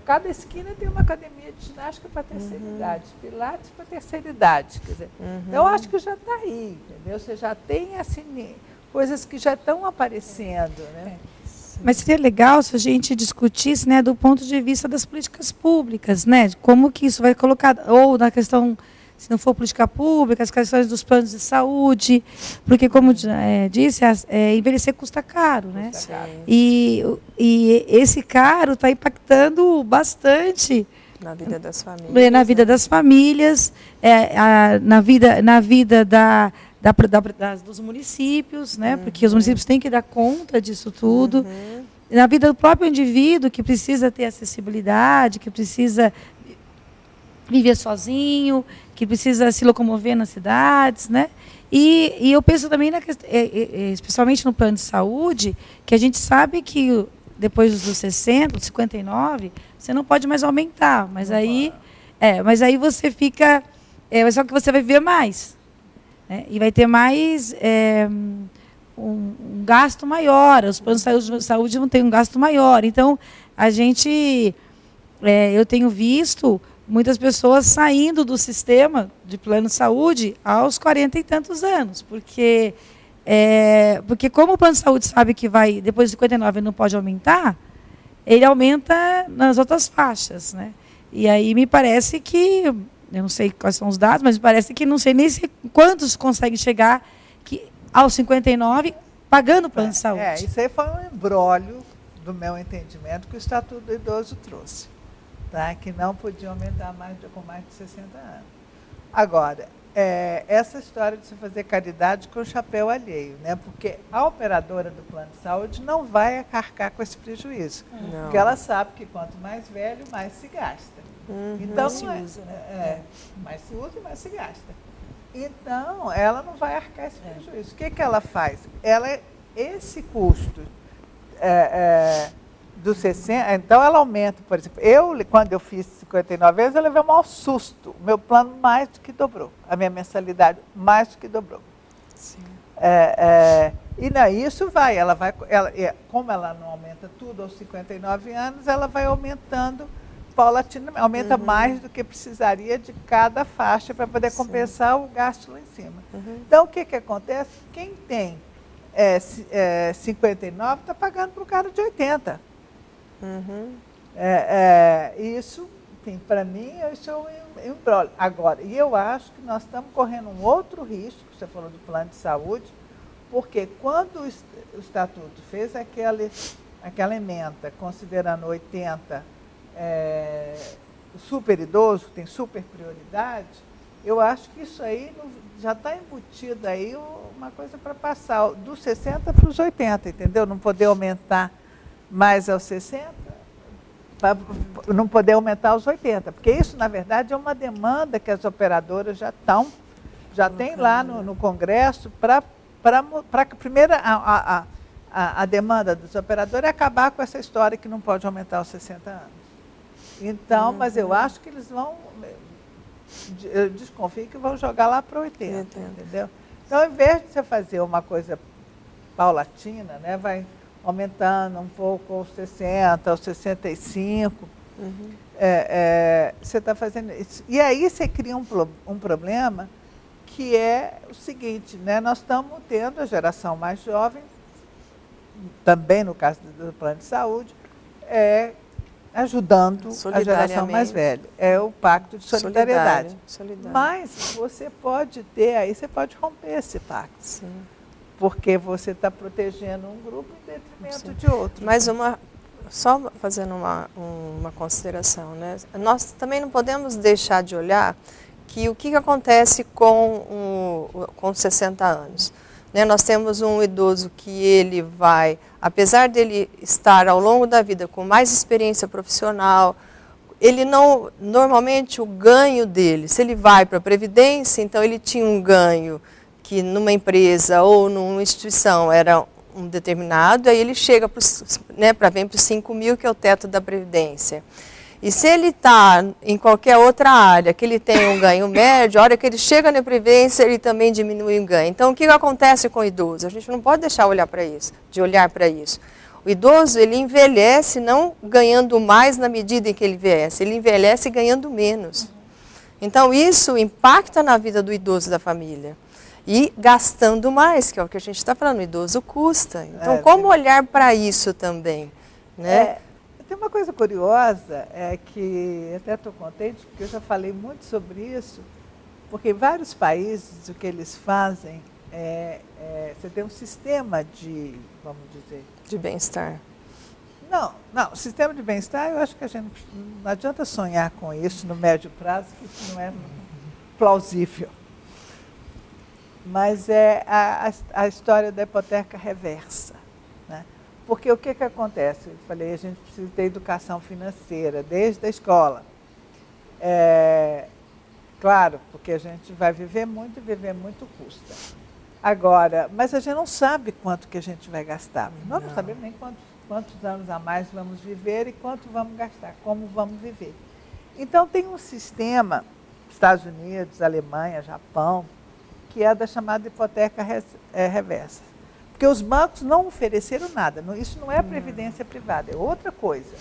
cada esquina tem uma academia de ginástica para terceira uhum. idade, pilates para terceira idade. Quer dizer, uhum. Eu acho que já está aí, entendeu? Você já tem assim, coisas que já estão aparecendo. Né? É. Mas seria legal se a gente discutisse né, do ponto de vista das políticas públicas, né? Como que isso vai colocar, ou na questão se não for política pública, as questões dos planos de saúde, porque, como é, disse, é, envelhecer custa caro, né? Custa caro. E, e esse caro está impactando bastante na vida das famílias, na vida né? das famílias, é, a, na vida, na vida da, da, da das, dos municípios, né? Uhum. Porque os municípios têm que dar conta disso tudo. Uhum. Na vida do próprio indivíduo que precisa ter acessibilidade, que precisa viver sozinho, que precisa se locomover nas cidades, né? E, e eu penso também, na, é, é, é, especialmente no plano de saúde, que a gente sabe que depois dos 60, dos 59, você não pode mais aumentar, mas não aí, é, mas aí você fica, é, só que você vai viver mais, né? e vai ter mais é, um, um, gasto maior, os planos de saúde, saúde vão ter um gasto maior, então a gente, é, eu tenho visto muitas pessoas saindo do sistema de plano de saúde aos 40 e tantos anos, porque é, porque como o plano de saúde sabe que vai depois de 59 não pode aumentar, ele aumenta nas outras faixas, né? E aí me parece que eu não sei quais são os dados, mas me parece que não sei nem se, quantos conseguem chegar que aos 59 pagando o plano de é, saúde. É, isso aí foi um embrólio do meu entendimento que o Estatuto do Idoso trouxe tá? que não podiam aumentar mais de, com mais de 60 anos. Agora, é, essa história de se fazer caridade com o chapéu alheio, né? porque a operadora do plano de saúde não vai acarcar com esse prejuízo. Não. Porque ela sabe que quanto mais velho, mais se gasta. Uhum, então, mais se é, usa, né? É, é, mais se usa e mais se gasta. Então, ela não vai arcar esse é. prejuízo. O que, que ela faz? Ela, esse custo é, é dos 60, então ela aumenta, por exemplo, eu, quando eu fiz 59 vezes, eu levei um maior susto. Meu plano mais do que dobrou. A minha mensalidade mais do que dobrou. É, é, e não, isso vai, ela vai, ela, como ela não aumenta tudo aos 59 anos, ela vai aumentando paulatinamente, aumenta uhum. mais do que precisaria de cada faixa para poder Sim. compensar o gasto lá em cima. Uhum. Então, o que, que acontece? Quem tem é, é, 59 está pagando para o cara de 80. Uhum. É, é, isso, enfim, para mim, isso é um embrólio. Agora, e eu acho que nós estamos correndo um outro risco, você falou do plano de saúde, porque quando o Estatuto fez aquela, aquela emenda, considerando 80 é, super idoso, tem super prioridade, eu acho que isso aí já está embutido aí uma coisa para passar dos 60 para os 80, entendeu? Não poder aumentar mais aos 60, para não poder aumentar aos 80. Porque isso, na verdade, é uma demanda que as operadoras já estão, já tem lá no, no Congresso, para a primeira. A, a, a, a, demanda dos operadores é acabar com essa história que não pode aumentar aos 60 anos. Então, uhum. mas eu acho que eles vão. Eu desconfio que vão jogar lá para 80, entendeu? Então, ao invés de você fazer uma coisa paulatina, né, vai aumentando um pouco aos 60, aos 65, Uhum. É, é, você está fazendo isso. E aí você cria um, um problema que é o seguinte, né? nós estamos tendo a geração mais jovem, também no caso do plano de saúde, é, ajudando a geração mais velha. É o pacto de solidariedade. Solidário. Mas você pode ter, aí você pode romper esse pacto. Sim. Porque você está protegendo um grupo em detrimento Sim. de outro. Mas uma, só fazendo uma, uma consideração, né? nós também não podemos deixar de olhar que o que, que acontece com, um, com 60 anos. Né? Nós temos um idoso que ele vai, apesar dele estar ao longo da vida com mais experiência profissional, ele não, normalmente o ganho dele, se ele vai para a Previdência, então ele tinha um ganho que numa empresa ou numa instituição era um determinado, aí ele chega para né, vir para os 5 mil, que é o teto da Previdência. E se ele está em qualquer outra área que ele tem um ganho médio, a hora que ele chega na Previdência, ele também diminui o ganho. Então, o que acontece com o idoso? A gente não pode deixar olhar para isso, de olhar para isso. O idoso, ele envelhece não ganhando mais na medida em que ele envelhece, ele envelhece ganhando menos. Então, isso impacta na vida do idoso da família. E gastando mais, que é o que a gente está falando, o idoso custa. Então, é, como olhar para isso também? Né? É, tem uma coisa curiosa, é que até estou contente, porque eu já falei muito sobre isso, porque em vários países o que eles fazem é, é você tem um sistema de, vamos dizer... De bem-estar. Não, não, sistema de bem-estar, eu acho que a gente não adianta sonhar com isso no médio prazo, que isso não é plausível. Mas é a, a, história da hipoteca reversa. Porque o que, que acontece? Eu falei, a gente precisa ter educação financeira desde a escola. É, claro, porque a gente vai viver muito e viver muito custa. Agora, mas a gente não sabe quanto que a gente vai gastar. Não. Nós não sabemos nem quantos, quantos anos a mais vamos viver e quanto vamos gastar, como vamos viver. Então tem um sistema, Estados Unidos, Alemanha, Japão, que é da chamada hipoteca é, reversa. Porque os bancos não ofereceram nada. Isso não é previdência privada, é outra coisa.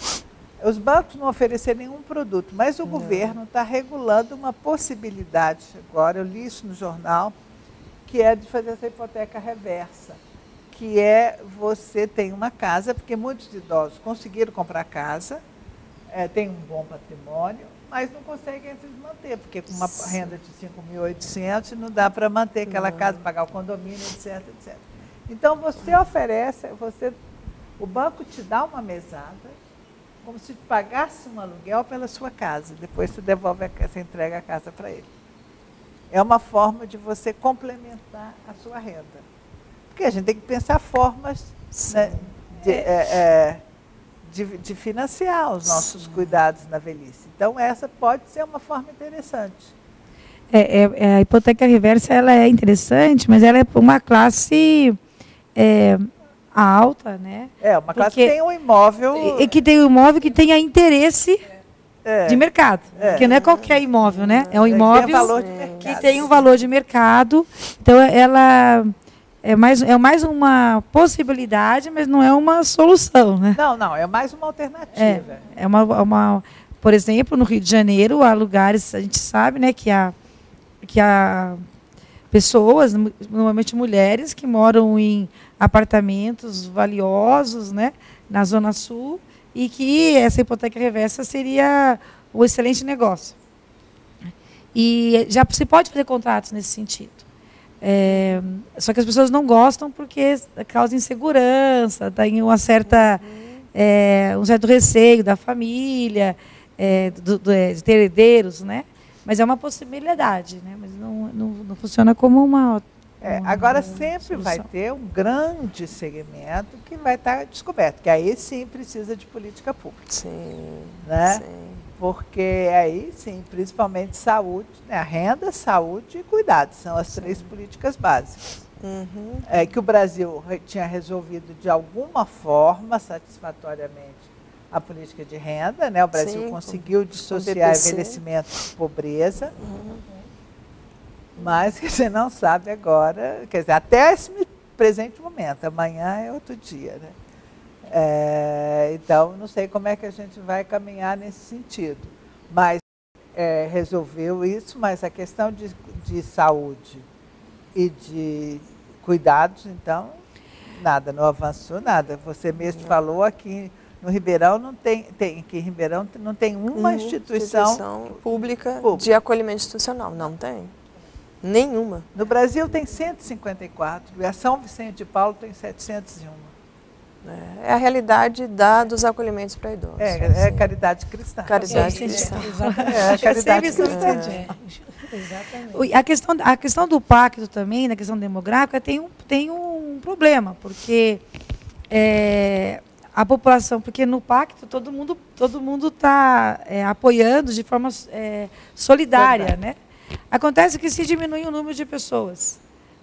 Os bancos não ofereceram nenhum produto, mas o não. governo está regulando uma possibilidade, agora eu li isso no jornal, que é de fazer essa hipoteca reversa, que é você tem uma casa, porque muitos idosos conseguiram comprar casa, é, têm um bom patrimônio, mas não conseguem se manter, porque com uma renda de 5.800 não dá para manter aquela casa, pagar o condomínio, etc, etc. Então você oferece, você, o banco te dá uma mesada, como se pagasse um aluguel pela sua casa. Depois você devolve, a, você entrega a casa para ele. É uma forma de você complementar a sua renda. Porque a gente tem que pensar formas né, de, é, é, de, de, financiar os nossos Sim. cuidados na velhice. Então essa pode ser uma forma interessante. É, é, é a hipoteca reversa ela é interessante, mas ela é uma classe é, alta, né? É, uma classe Porque, que tem um imóvel. E, que tem um imóvel que tenha interesse é. de mercado. É. Porque não é qualquer imóvel, né? É um imóvel tem, que tem um valor de mercado. Então ela é mais, é mais uma possibilidade, mas não é uma solução, né? Não, não, é mais uma alternativa. É, é uma, uma, por exemplo, no Rio de Janeiro, há lugares, a gente sabe, né, que a, que a pessoas, normalmente mulheres, que moram em apartamentos valiosos, né, na Zona Sul, e que essa hipoteca reversa seria um excelente negócio. E já se pode fazer contratos nesse sentido. É, só que as pessoas não gostam porque causa insegurança, tem uma certa, é, um certo receio da família, é, do, do, é, de ter herdeiros, né? Mas é uma possibilidade, né? Mas não, não, não funciona como uma. É, agora sempre solução. vai ter um grande segmento que vai estar descoberto, que aí sim precisa de política pública. Sim. Né? Sim. Porque aí sim, principalmente saúde, né? renda, saúde e cuidado, são as sim. três políticas básicas. Uhum. É, que o Brasil tinha resolvido de alguma forma, satisfatoriamente, a política de renda, né? O Brasil Sim, conseguiu dissociar envelhecimento e pobreza. Uhum. Mas *laughs* que você não sabe agora, quer dizer, até esse presente momento, amanhã é outro dia, né? É, então, não sei como é que a gente vai caminhar nesse sentido. Mas é, resolveu isso, mas a questão de, de saúde e de cuidados, então, nada, não avançou nada. Você mesmo falou aqui no Ribeirão não tem, tem aqui em Ribeirão não tem uma instituição, instituição pública, pública de acolhimento institucional, não tem. Nenhuma. No Brasil tem 154 e a São Vicente de Paulo tem 701. É, é a realidade da, dos acolhimentos para idosos. É, é assim. caridade cristã. Caridade cristã. *laughs* É, a caridade cristã. É. Exatamente. A questão, a questão do pacto também, na questão demográfica, tem um, tem um problema, porque é, a população, porque no pacto todo mundo todo mundo está é, apoiando de forma é, solidária, Verdade. né? Acontece que se diminui o número de pessoas,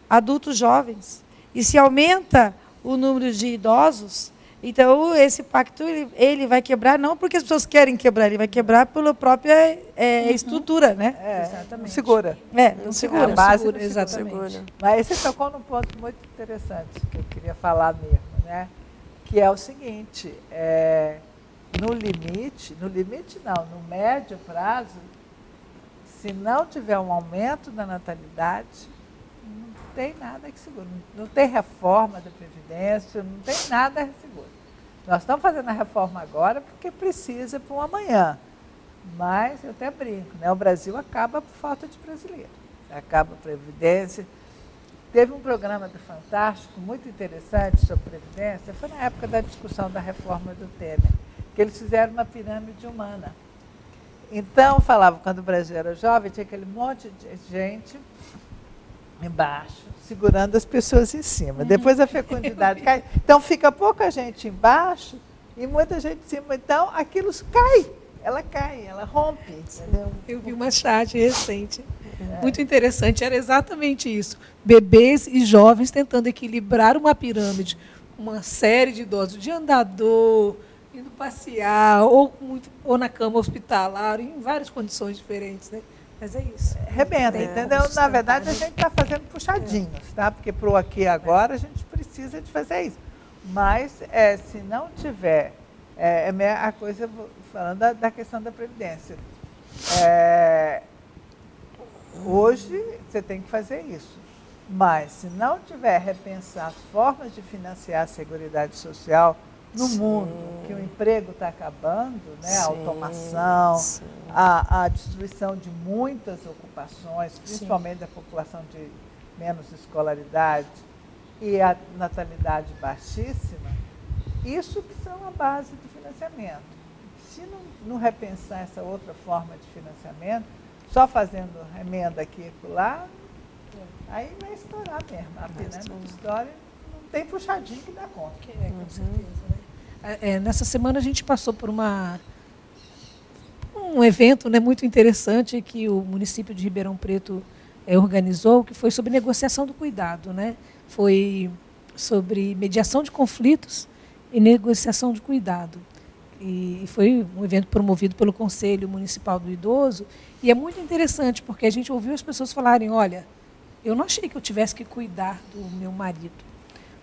adultos jovens, e se aumenta o número de idosos, então esse pacto ele, ele vai quebrar não porque as pessoas querem quebrar, ele vai quebrar pela própria é, uhum. estrutura, né? É, exatamente. Segura. É, não segura. A base segura, exatamente. Segura. Mas você tocou num ponto muito interessante que eu queria falar mesmo, né? Que é o seguinte, é, no limite, no limite não, no médio prazo, se não tiver um aumento da natalidade, tem nada que segure. Não tem reforma da Previdência, não tem nada que segure. Nós estamos fazendo a reforma agora porque precisa para um amanhã. Mas eu até brinco, né? o Brasil acaba por falta de brasileiro. Acaba a Previdência. Teve um programa do Fantástico muito interessante sobre Previdência, foi na época da discussão da reforma do Temer, que eles fizeram uma pirâmide humana. Então, falava, quando o Brasil era jovem, tinha aquele monte de gente embaixo, segurando as pessoas em cima. Depois a fecundidade cai. Então fica pouca gente embaixo e muita gente em cima. Então aquilo cai. Ela cai, ela rompe. Entendeu? Eu vi uma chat recente. É. Muito interessante, era exatamente isso. Bebês e jovens tentando equilibrar uma pirâmide, uma série de idosos, de andador, indo passear, ou, muito, ou na cama hospitalar, em várias condições diferentes. Né? Mas é isso. Rebenta, entendeu? Na verdade, a gente está fazendo puxadinhos, tá? Porque para o aqui e agora a gente precisa de fazer isso. Mas é, se não tiver, é, é a coisa, falando da, da questão da Previdência. É, hoje você tem que fazer isso. Mas se não tiver repensar as formas de financiar a Seguridade Social, no sim. mundo, que o emprego está acabando, né? Sim, a automação, a, a, destruição de muitas ocupações, principalmente da população de menos escolaridade e a natalidade baixíssima, isso que são a base do financiamento. Se não, não repensar essa outra forma de financiamento, só fazendo remenda aqui e lá, aí vai estourar mesmo. A pirâmide história tem puxadinho que dá conta. É, com uhum. certeza, né? É, é, nessa semana a gente passou por uma um evento né, muito interessante que o município de Ribeirão Preto é, organizou, que foi sobre negociação do cuidado. Né? Foi sobre mediação de conflitos e negociação de cuidado. E foi um evento promovido pelo Conselho Municipal do Idoso. E é muito interessante, porque a gente ouviu as pessoas falarem: olha, eu não achei que eu tivesse que cuidar do meu marido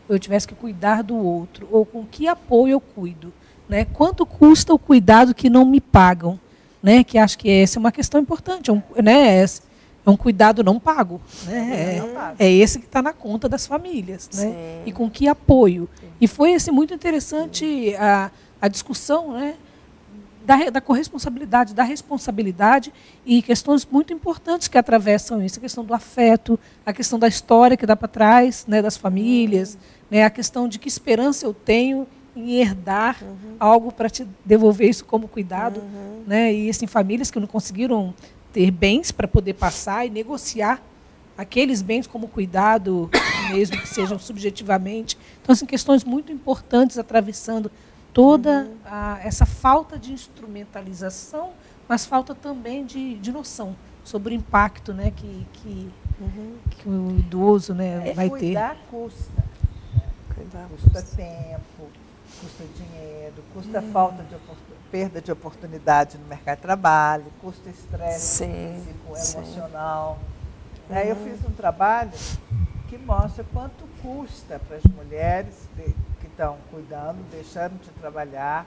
eu tivesse que cuidar do outro, ou com que apoio eu cuido. Né? Quanto custa o cuidado que não me pagam? Né? Que acho que essa é uma questão importante. É um, né? é um cuidado não pago. Né? É, é esse que está na conta das famílias. Né? E com que apoio? E foi esse, muito interessante a, a discussão né? Da, da corresponsabilidade, da responsabilidade e questões muito importantes que atravessam isso. A questão do afeto, a questão da história que dá para trás, né? das famílias. Uhum né, a questão de que esperança eu tenho em herdar uhum. algo para te devolver isso como cuidado, uhum. né? E assim famílias que não conseguiram ter bens para poder passar e negociar aqueles bens como cuidado, mesmo que sejam subjetivamente. Então, assim, questões muito importantes atravessando toda uhum. a, essa falta de instrumentalização, mas falta também de, de noção sobre o impacto né, que, que, uhum. que o idoso né, é vai ter. Cuidar custa. Custa tempo, custa dinheiro, custa hum. falta de perda de oportunidade no mercado de trabalho, custa estresse físico, sim. emocional. Aí eu fiz um trabalho que mostra quanto custa para as mulheres estão cuidando, deixando de trabalhar,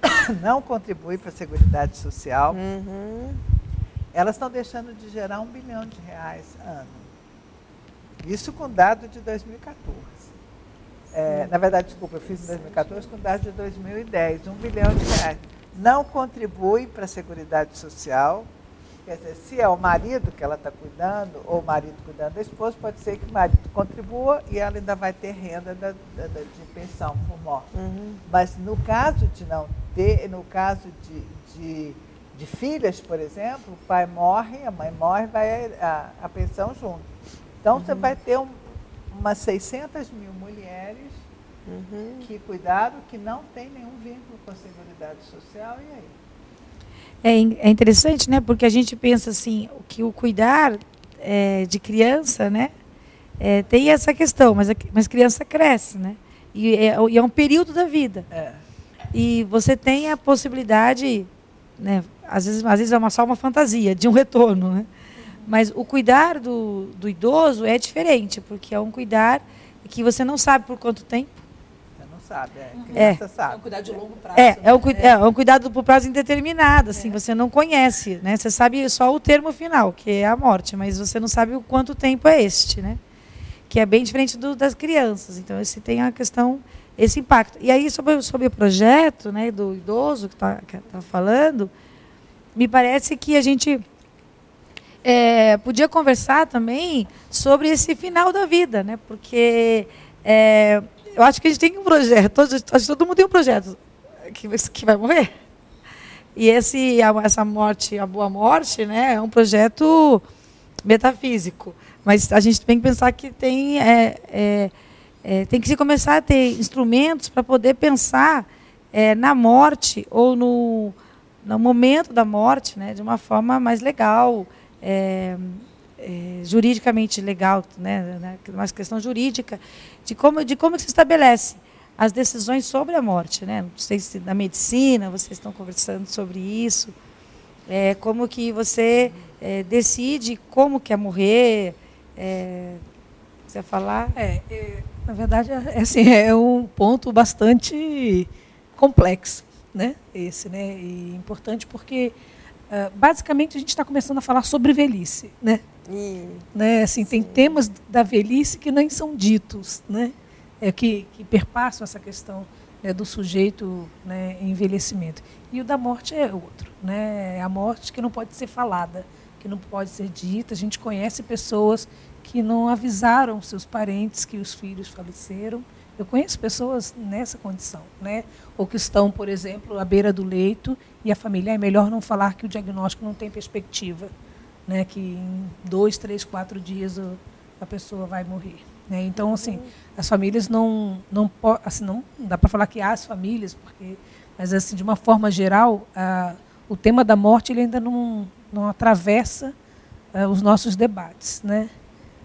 *coughs* não contribuem para a Seguridade Social, Uhum. elas estão deixando de gerar um bilhão de reais ano. Isso com dado de 2014. É, na verdade, desculpa, eu fiz em 2014 com dado de 2010, um bilhão de reais. Não contribui para a Seguridade Social. Quer dizer, se é o marido que ela está cuidando, ou o marido cuidando da esposa, pode ser que o marido contribua e ela ainda vai ter renda da- da- de pensão por morte. Uhum. Mas no caso de não ter, no caso de, de, de filhas, por exemplo, o pai morre, a mãe morre, vai a, a pensão junto. Então você vai ter um, umas 600 mil mulheres Uhum. que cuidaram, que não tem nenhum vínculo com a Seguridade Social, e aí? É, é interessante, né? Porque a gente pensa assim, que o cuidar é, de criança, né? é, tem essa questão, mas a, mas criança cresce, né? E é, e é um período da vida. É. E você tem a possibilidade, né? Às vezes, às vezes é uma, só uma fantasia de um retorno, né? Mas o cuidar do, do idoso é diferente, porque é um cuidar que você não sabe por quanto tempo. Sabe, é. Criança É um sabe. cuidado de longo prazo. É, é, um, né? cui- é um cuidado por prazo indeterminado, assim, você não conhece, né? Você sabe só o termo final, que é a morte, mas você não sabe o quanto tempo é este, né? Que é bem diferente do, das crianças. Então, esse tem a questão, esse impacto. E aí, sobre, o- sobre o projeto né, do idoso que está tá falando, me parece que a gente é, podia conversar também sobre esse final da vida, né? Porque é, eu acho que a gente tem um projeto, que todo mundo tem um projeto que, que vai morrer. E esse, essa morte, a boa morte, né, é um projeto metafísico. Mas a gente tem que pensar que tem, é, é, é, tem que se começar a ter instrumentos para poder pensar é, na morte ou no, no momento da morte né, de uma forma mais legal, é, é, juridicamente legal, né, né, uma questão jurídica, de como, de como se estabelece as decisões sobre a morte. Né? Não sei se na medicina vocês estão conversando sobre isso, é, como que você é, decide como quer morrer, é, você falar? É, é, na verdade, é, assim, é um ponto bastante complexo, né? Esse, né? E importante porque, ah, basicamente, a gente está começando a falar sobre velhice, né? Né? Assim, tem temas da velhice que nem são ditos, né? É, que, que perpassam essa questão né, do sujeito né, em envelhecimento. E o da morte é outro. Né? É a morte que não pode ser falada, que não pode ser dita. A gente conhece pessoas que não avisaram seus parentes que os filhos faleceram. Eu conheço pessoas nessa condição, né? ou que estão, por exemplo, à beira do leito e a família é melhor não falar que o diagnóstico não tem perspectiva né, que em dois, três, quatro dias a pessoa vai morrer. Né? Então, assim, as famílias não, não, assim, não dá para falar que há as famílias, porque, mas assim, de uma forma geral, a, o tema da morte ele ainda não, não atravessa ah, os nossos debates, né?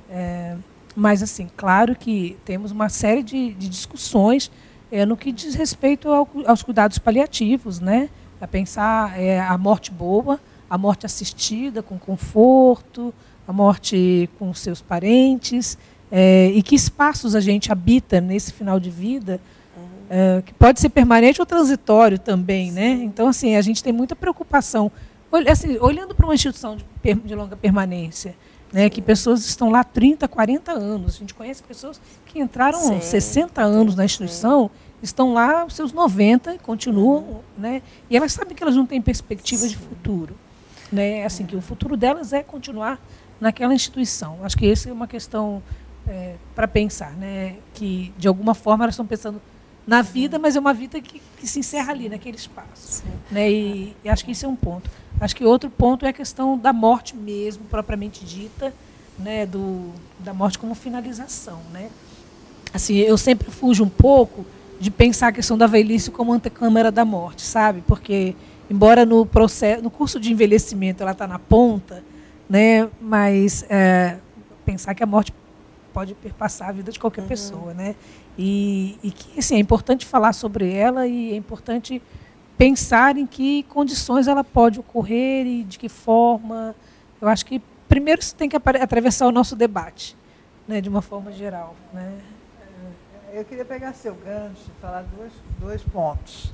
É, mas assim, claro que temos uma série de, de discussões é, no que diz respeito ao- aos cuidados paliativos, né? A pensar é, a morte boa, a morte assistida com conforto, a morte com seus parentes, é, e que espaços a gente habita nesse final de vida, é, que pode ser permanente ou transitório também, né? Então assim a gente tem muita preocupação, assim, olhando para uma instituição de, de longa permanência, né, que pessoas estão lá 30, 40 anos. A gente conhece pessoas que entraram Sim, 60 anos na instituição, estão lá aos seus 90 e continuam, né? E elas sabem que elas não têm perspectiva de futuro, né? Assim que o futuro delas é continuar naquela instituição. Acho que essa é uma questão para pensar, né? Que de alguma forma elas estão pensando na vida, mas é uma vida que, que se encerra ali naquele espaço, né? E, e acho que isso é um ponto. Acho que outro ponto é a questão da morte mesmo, propriamente dita, né? Do da morte como finalização, né? Assim, eu sempre fujo um pouco de pensar a questão da velhice como antecâmara da morte, sabe? Porque embora no processo, no curso de envelhecimento ela está na ponta, né? Mas é, pensar que a morte pode perpassar a vida de qualquer pessoa, né? E, e que assim, é importante falar sobre ela e é importante pensar em que condições ela pode ocorrer e de que forma. Eu acho que primeiro isso tem que atravessar o nosso debate, né? De uma forma geral, né? É, eu queria pegar seu gancho e falar dois, dois pontos.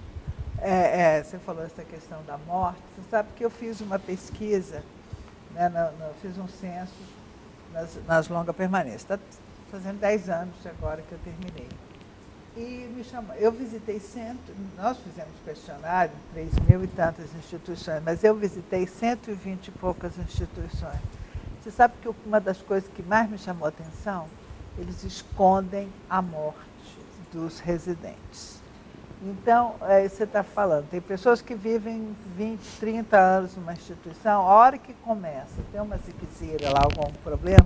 É, é, você falou essa questão da morte. Você sabe que eu fiz uma pesquisa, né, fiz um censo nas, nas longas permanências. Está fazendo 10 anos agora que eu terminei. E me chamou. Eu visitei cento, nós fizemos questionário, 3 mil e tantas instituições, mas eu visitei 120 e poucas instituições. Você sabe que uma das coisas que mais me chamou a atenção, eles escondem a morte dos residentes. Então, é, você está falando, tem pessoas que vivem 20, 30 anos numa instituição, a hora que começa, tem uma ziquezira lá, algum problema,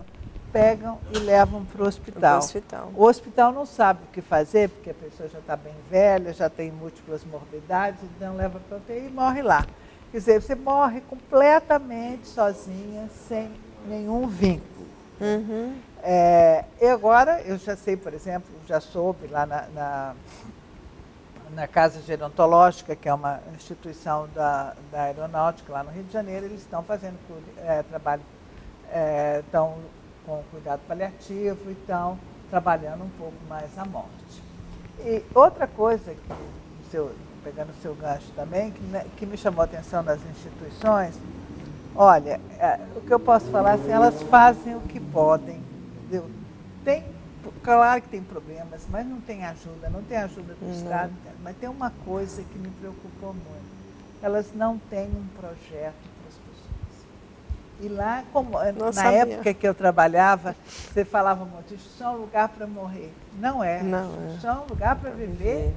pegam e levam para o hospital. hospital. O hospital não sabe o que fazer, porque a pessoa já está bem velha, já tem múltiplas morbidades, então leva para o UTI e morre lá. Quer dizer, você morre completamente sozinha, sem nenhum vínculo. Uhum. É, e agora, eu já sei, por exemplo, já soube lá na, na, na, Casa Gerontológica, que é uma instituição da, da aeronáutica lá no Rio de Janeiro, eles estão fazendo é, trabalho, é, estão com cuidado paliativo e estão trabalhando um pouco mais a morte. E outra coisa, que, seu, pegando o seu gancho também, que, que me chamou a atenção das instituições, olha, é, o que eu posso falar, assim, elas fazem o que podem entendeu? Tem, claro que tem problemas, mas não tem ajuda, não tem ajuda do não. Estado, mas tem uma coisa que me preocupou muito. Elas não têm um projeto para as pessoas. E lá, como não na sabia. época que eu trabalhava, você falava muito, isso é um lugar para morrer. Não é. Não isso é um lugar para viver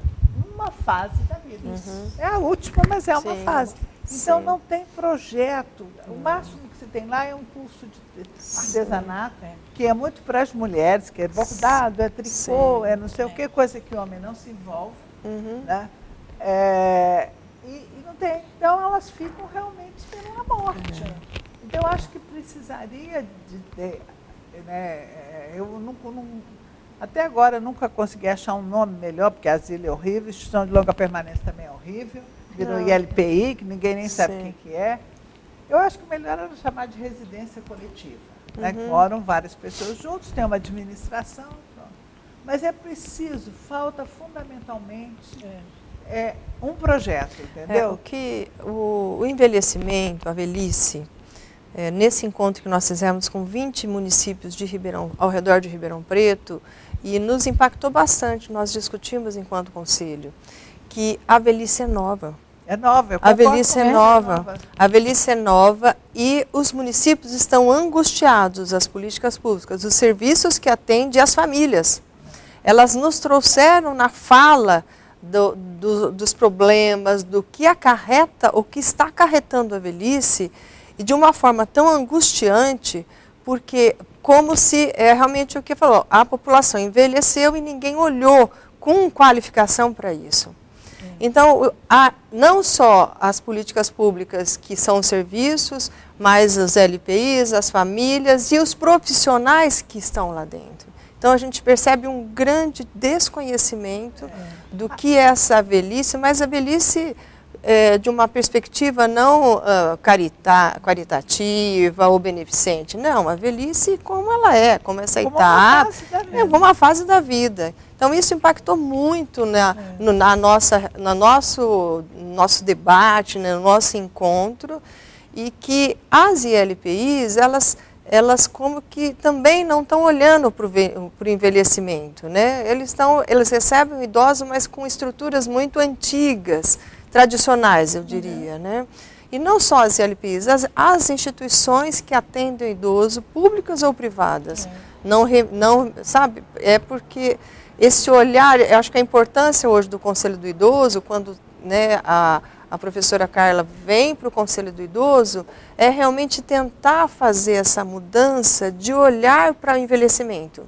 uma fase da vida. Uhum. É a última, mas é uma Sim. fase. Então Sim. não tem projeto. O máximo tem lá é um curso de artesanato, Sim. que é muito para as mulheres, que é bordado, é tricô, é não sei o que, coisa que o homem não se envolve. Uhum. Né? É, e, e, não tem. Então elas ficam realmente esperando a morte. Uhum. Então eu acho que precisaria de ter. Né, é, eu nunca, não, até agora nunca consegui achar um nome melhor, porque asilo é horrível, instituição de longa permanência também é horrível virou Não. ILPI, que ninguém nem sabe quem que é. Eu acho que o melhor era chamar de residência coletiva. Uhum. Né, uhum. moram várias pessoas juntos, tem uma administração. Pronto. Mas é preciso, falta fundamentalmente é. é um projeto, entendeu? É, o, que, o, o envelhecimento, a velhice, é, nesse encontro que nós fizemos com 20 municípios de Ribeirão, ao redor de Ribeirão Preto, e nos impactou bastante, nós discutimos enquanto conselho, que a velhice é nova. É nova, eu A velhice é nova. nova. A velhice é nova e os municípios estão angustiados, as políticas públicas, os serviços que atendem as famílias. Elas nos trouxeram na fala do, do, dos problemas, do que acarreta, o que está acarretando a velhice, e de uma forma tão angustiante, porque como se, é realmente o que falou, a população envelheceu e ninguém olhou com qualificação para isso. Então, há não só as políticas públicas que são serviços, mas os LPIs, as famílias e os profissionais que estão lá dentro. Então, a gente percebe um grande desconhecimento do que é essa velhice, mas a velhice é, de uma perspectiva não uh, carita, caritativa ou beneficente. Não, a velhice como ela é, como essa como etapa, é uma fase da vida. Então isso impactou muito na, é. no, na nossa, no nosso, nosso debate, né, no nosso encontro, e que as ILPIs, elas, elas como que também não estão olhando para o envelhecimento. Né? Eles, tão, eles recebem idosos, mas com estruturas muito antigas, tradicionais, eu diria. Uhum. Né? E não só as ILPIs, as, as instituições que atendem o idoso, públicas ou privadas. É. Não, não, sabe, é porque esse olhar, eu acho que a importância hoje do Conselho do Idoso, quando né, a, a professora Carla vem para o Conselho do Idoso, é realmente tentar fazer essa mudança de olhar para o envelhecimento,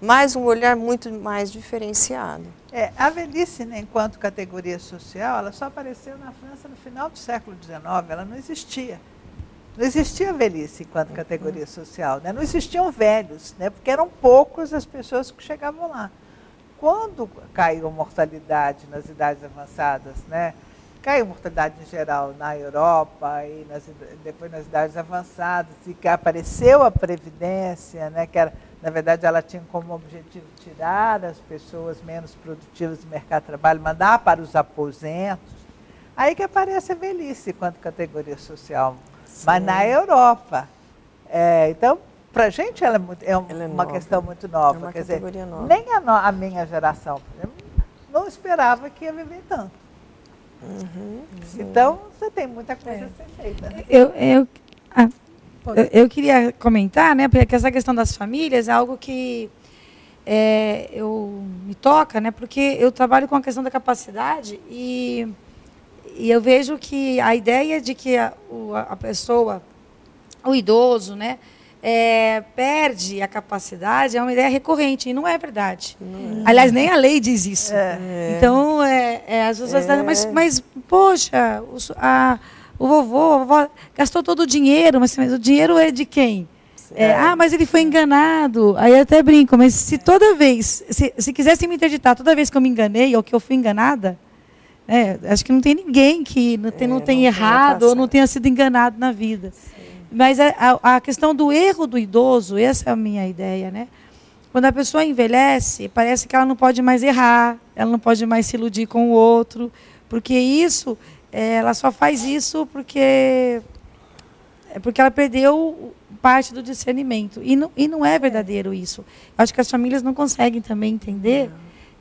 mas um olhar muito mais diferenciado. É, a velhice, né, enquanto categoria social, ela só apareceu na França no final do século XIX, ela não existia. Não existia velhice enquanto categoria social, né? não existiam velhos, né? porque eram poucas as pessoas que chegavam lá quando caiu a mortalidade nas idades avançadas, né? cai a mortalidade em geral na Europa e nas, depois nas idades avançadas, e que apareceu a Previdência, né, que era, na verdade ela tinha como objetivo tirar as pessoas menos produtivas do mercado de trabalho, mandar para os aposentos, aí que aparece a velhice quanto categoria social. Sim. Mas na Europa. É, então, para a gente ela é, muito, é, ela é uma nova. questão muito nova. É uma Quer dizer, nova. nem a, no, a minha geração, não esperava que ia viver tanto. Uhum, então, você tem muita coisa é. a ser feita. Né? Eu, eu, ah, eu, eu, queria comentar, né, porque essa questão das famílias é algo que é, eu me toca, né, porque eu trabalho com a questão da capacidade e, e eu vejo que a ideia de que a, a pessoa, o idoso, né, é, perde a capacidade é uma ideia recorrente, e não é verdade. Hum. Aliás, nem a lei diz isso. É. Então, é, é, as pessoas é. mas, mas, poxa, a, o vovô, a vovó gastou todo o dinheiro, mas, mas o dinheiro é de quem? É, ah, mas ele foi enganado. Aí eu até brinco, mas se toda vez, se, se quisessem me interditar toda vez que eu me enganei ou que eu fui enganada, é, acho que não tem ninguém que não, tem, não, tem não errado ou não tenha sido enganado na vida. Sim. Mas a, a, questão do erro do idoso, essa é a minha ideia, né? Quando a pessoa envelhece, parece que ela não pode mais errar, ela não pode mais se iludir com o outro, porque isso, é, ela só faz isso porque é porque ela perdeu parte do discernimento. E não, e não é verdadeiro isso. Eu acho que as famílias não conseguem também entender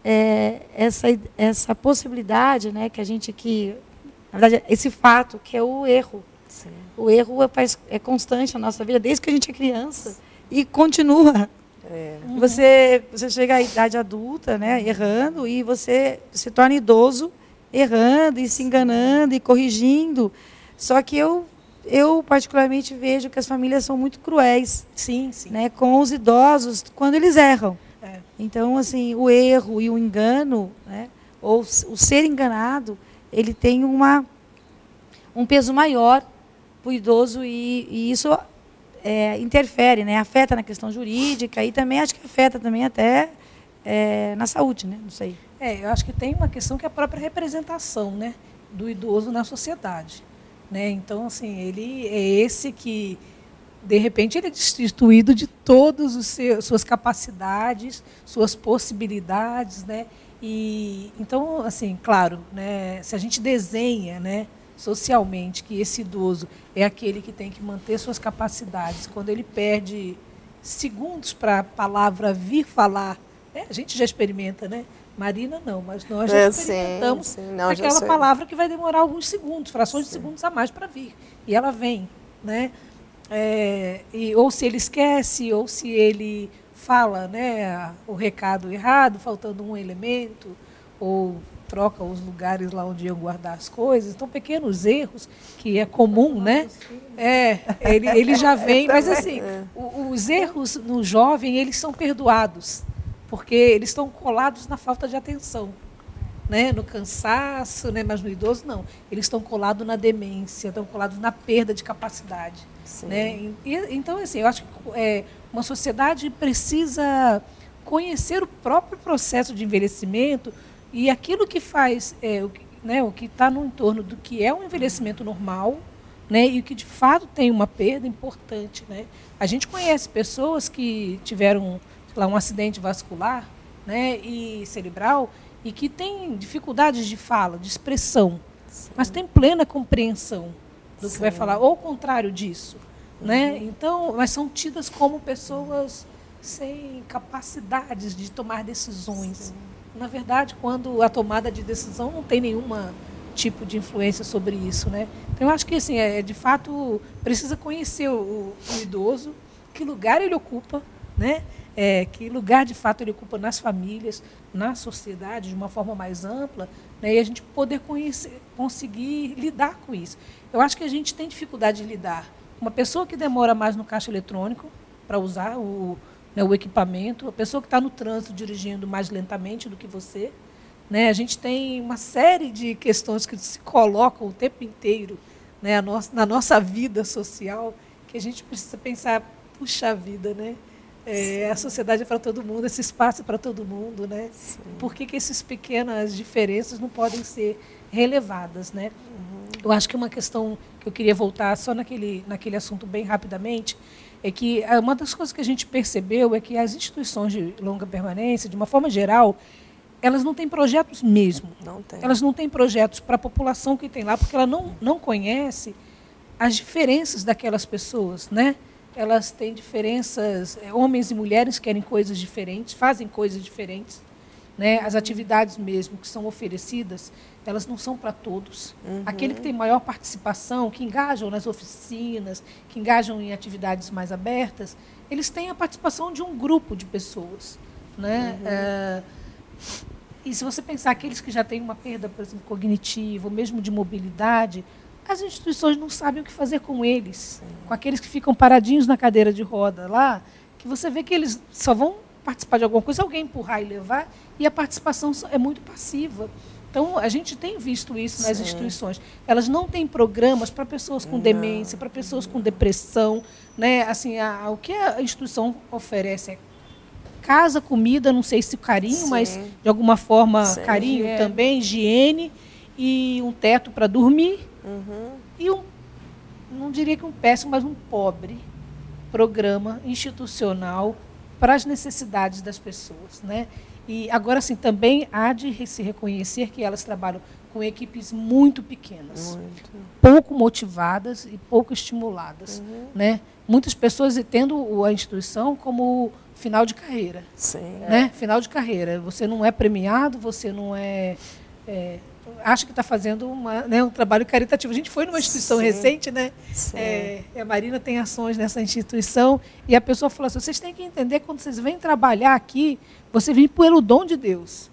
é, essa, essa possibilidade, né, que a gente que, na verdade, esse fato que é o erro. O erro é, é constante na nossa vida, desde que a gente é criança. E continua. É. Você, você chega à idade adulta, né, errando, e você se torna idoso, errando e se enganando e corrigindo. Só que eu, eu particularmente vejo que as famílias são muito cruéis, sim, sim. né, com os idosos quando eles erram. É. Então, assim, o erro e o engano, né, ou o ser enganado, ele tem uma um peso maior para o idoso e, e isso é, interfere, né? afeta na questão jurídica e também acho que afeta também até é, na saúde, né? não sei. É, eu acho que tem uma questão que é a própria representação né, do idoso na sociedade. Né? Então, assim, ele é esse que, de repente, ele é destituído de todas as suas capacidades, suas possibilidades, né? E, então, assim, claro, né, se a gente desenha né, socialmente que esse idoso é aquele que tem que manter suas capacidades. Quando ele perde segundos para a palavra vir falar, né? a gente já experimenta, né? Marina não, mas nós já é, experimentamos sim, sim. Não, aquela palavra que vai demorar alguns segundos, frações sim. de segundos a mais para vir. E ela vem, né? É, e, ou se ele esquece, ou se ele fala né, o recado errado, faltando um elemento, ou troca os lugares lá onde iam guardar as coisas. Então, pequenos erros, que é comum, né? É, ele, ele já *laughs* vem, mas assim, os erros no jovem, eles são perdoados, porque eles estão colados na falta de atenção. Né, no cansaço, né, mas no idoso não. Eles estão colados na demência, estão colados na perda de capacidade. Né? E, então, assim, eu acho que é, uma sociedade precisa conhecer o próprio processo de envelhecimento e aquilo que faz, é, o, né, o que está no entorno do que é um envelhecimento normal, né, e o que de fato tem uma perda importante. Né? A gente conhece pessoas que tiveram lá, um acidente vascular né, e cerebral e que têm dificuldades de fala, de expressão, Sim. mas tem plena compreensão do Sim. que vai falar, ou o contrário disso. Né? Uhum. Então, mas são tidas como pessoas sem capacidades de tomar decisões. Sim na verdade, quando a tomada de decisão não tem nenhuma tipo de influência sobre isso, né? Então, eu acho que assim, é, de fato precisa conhecer o, o idoso, que lugar ele ocupa, né? É, que lugar de fato ele ocupa nas famílias, na sociedade de uma forma mais ampla, né? E a gente poder conhecer, conseguir lidar com isso. Eu acho que a gente tem dificuldade de lidar. Uma pessoa que demora mais no caixa eletrônico para usar o, né, o equipamento, a pessoa que está no trânsito dirigindo mais lentamente do que você. Né, a gente tem uma série de questões que se colocam o tempo inteiro né, nossa, na nossa vida social que a gente precisa pensar, puxa vida, né? É, a sociedade é para todo mundo, esse espaço é para todo mundo, né? Sim. Por que, que essas pequenas diferenças não podem ser relevadas, né? Uhum. Eu acho que uma questão que eu queria voltar só naquele, naquele assunto bem rapidamente é que ah, uma das coisas que a gente percebeu é que as instituições de longa permanência, de uma forma geral, elas não têm projetos mesmo. Não tem. Elas não têm projetos para a população que tem lá, porque ela não, não conhece as diferenças daquelas pessoas, né? Elas têm diferenças, eh, homens e mulheres querem coisas diferentes, fazem coisas diferentes, né? As atividades mesmo que são oferecidas, elas não são para todos. Uhum. Aquele que tem maior participação, que engajam nas oficinas, que engajam em atividades mais abertas, eles têm a participação de um grupo de pessoas, né? Uhum. É, e se você pensar aqueles que já têm uma perda, por exemplo, cognitiva, ou mesmo de mobilidade, as instituições não sabem o que fazer com eles, com aqueles que ficam paradinhos na cadeira de roda lá, que você vê que eles só vão participar de alguma coisa, alguém empurrar e levar, e a participação é muito passiva. Então, a gente tem visto isso nas Sim. instituições. Elas não têm programas para pessoas com não. demência, para pessoas com depressão. Né? Assim, a, o que a instituição oferece é casa, comida, não sei se carinho, Sim. mas de alguma forma Sim. carinho higiene. também, higiene e um teto para dormir uhum. e um, não diria que um péssimo, mas um pobre programa institucional para as necessidades das pessoas, né? E agora sim também há de se reconhecer que elas trabalham com equipes muito pequenas, muito. pouco motivadas e pouco estimuladas, uhum. né? Muitas pessoas tendo a instituição como final de carreira. Sim. Né? Final de carreira. Você não é premiado, você não é. é acha que está fazendo uma, né, um trabalho caritativo. A gente foi numa instituição Sim. recente, né? É, a Marina tem ações nessa instituição, e a pessoa falou assim: vocês têm que entender quando vocês vêm trabalhar aqui, você vem pelo dom de Deus.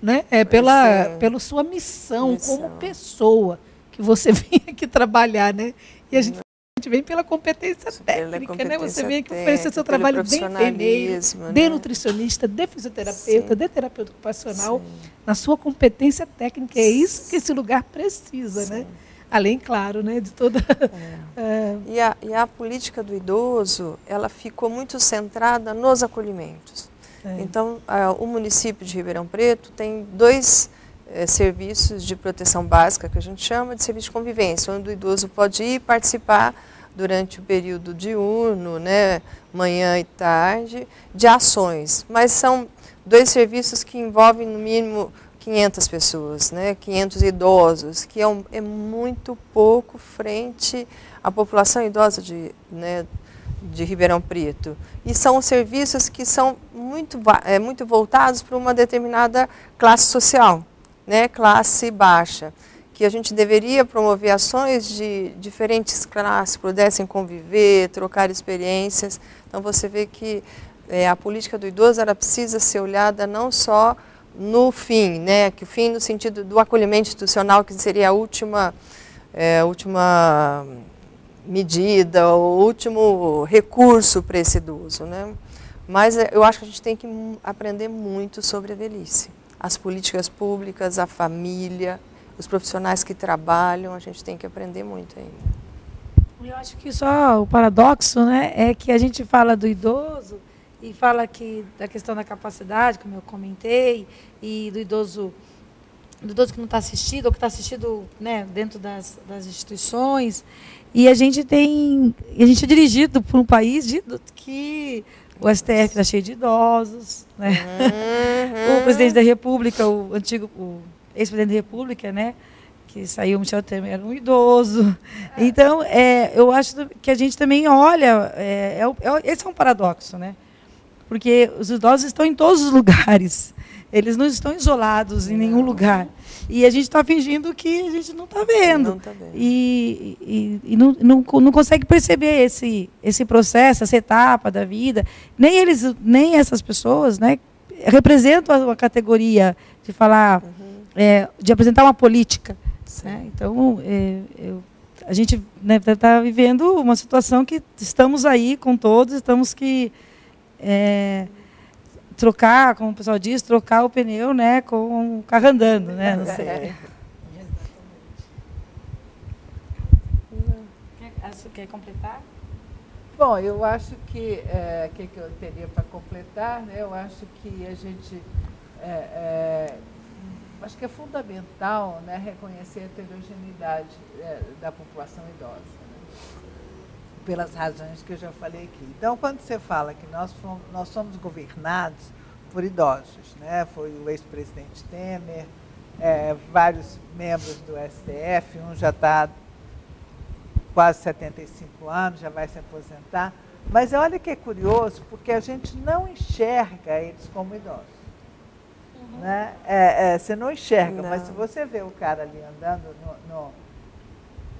Né? É pela, é. pela sua missão, missão, como pessoa que você *laughs* vem aqui trabalhar. Né? E a gente gente vem pela competência técnica, competência né? Você vem aqui oferecer seu trabalho de enfermeiro, né? de nutricionista, de fisioterapeuta, Sim. de terapeuta ocupacional, Sim. na sua competência técnica. É isso que esse lugar precisa, né? Além, claro, né, de toda... *laughs* É. é. E, a, e a política do idoso, ela ficou muito centrada nos acolhimentos. É. Então, a, o município de Ribeirão Preto tem dois é, serviços de proteção básica, que a gente chama de serviço de convivência, onde o idoso pode ir participar durante o período diurno, né, manhã e tarde, de ações. Mas são dois serviços que envolvem no mínimo 500 pessoas, né, 500 idosos, que é, um, é muito pouco frente à população idosa de, né, de Ribeirão Preto. E são serviços que são muito, é, muito voltados para uma determinada classe social, né, classe baixa que a gente deveria promover ações de diferentes classes, pudessem conviver, trocar experiências. Então você vê que é, a política do idoso ela precisa ser olhada não só no fim, né, que o fim no sentido do acolhimento institucional, que seria a última, é, última medida, o último recurso para esse idoso. Né? Mas é, eu acho que a gente tem que aprender muito sobre a velhice. As políticas públicas, a família, os profissionais que trabalham, a gente tem que aprender muito ainda. Eu acho que só o paradoxo né, é que a gente fala do idoso e fala que da questão da capacidade, como eu comentei, e do idoso, do idoso que não está assistido, ou que está assistido né, dentro das, das instituições. E a gente tem. A gente é dirigido por um país de, que o STF está cheio de idosos. Né? Uhum. *laughs* o presidente da República, o antigo. O, ex-presidente da República, né? Que saiu, Michel Temer era um idoso. Então, é, eu acho que a gente também olha, é, é, é, esse é um paradoxo, né? Porque os idosos estão em todos os lugares. Eles não estão isolados em nenhum lugar. E a gente está fingindo que a gente não está vendo. Não tá vendo. E, e, e não, não, não, consegue perceber esse, esse processo, essa etapa da vida. Nem eles, nem essas pessoas, né, representam a, a categoria de falar. Uhum é, de apresentar uma política. Né? Então, é, eu, a gente está né, tá, tá vivendo uma situação que estamos aí com todos, estamos que é, trocar, como o pessoal diz, trocar o pneu né, com o carro andando. Né? Não sei. É. Quer completar? Bom, eu acho que é, que, que eu teria para completar, né? Eu acho que a gente é, é, acho que é fundamental né, reconhecer a heterogeneidade é, da população idosa, né? pelas razões que eu já falei aqui. Então, quando você fala que nós, fomos, nós somos governados por idosos, né? foi o ex-presidente Temer, é, vários membros do STF, um já está quase 75 anos, já vai se aposentar. Mas olha que é curioso, porque a gente não enxerga eles como idosos. Né? É, é, você não enxerga, não. mas se você vê o cara ali andando no, no,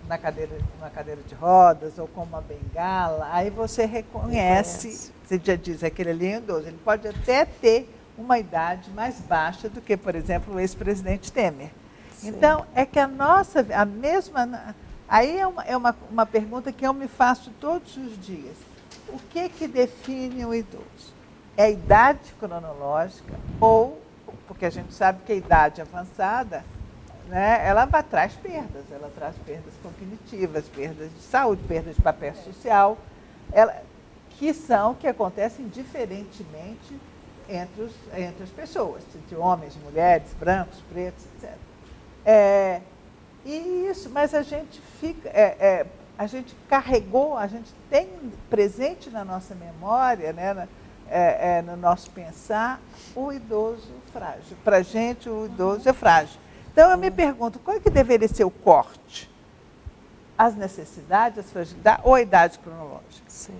na, cadeira, na cadeira de rodas ou com uma bengala, aí você reconhece, reconhece. você já diz, aquele ali é idoso. Ele pode até ter uma idade mais baixa do que, por exemplo, o ex-presidente Temer. Sim. Então, é que a nossa, a mesma Aí é uma, é uma, uma pergunta que eu me faço todos os dias. O que, que define o idoso? É a idade cronológica ou, porque a gente sabe que a idade avançada, né, ela traz perdas, ela traz perdas cognitivas, perdas de saúde, perdas de papel social, ela, que são, que acontecem diferentemente entre, os, entre as pessoas, entre homens, mulheres, brancos, pretos, etc. É, e isso, mas a gente fica, é, é, a gente carregou, a gente tem presente na nossa memória, né, é, é, no nosso pensar, o idoso frágil. Para a gente, o idoso é frágil. Então eu me pergunto, qual é que deveria ser o corte? As necessidades, as fragilidades ou a idade cronológica? Sim.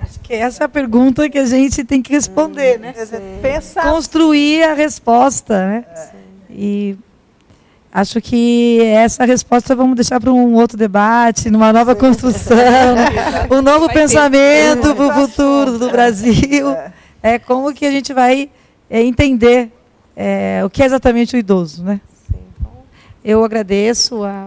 Acho que essa é a pergunta que a gente tem que responder, hum, né? Pensar. Construir a resposta, né? É. E acho que essa resposta vamos deixar para um outro debate, numa nova Sim. construção, *laughs* um novo vai pensamento para o futuro do Brasil. É. é como que a gente vai é, entender é, o que é exatamente o idoso, né? Eu agradeço a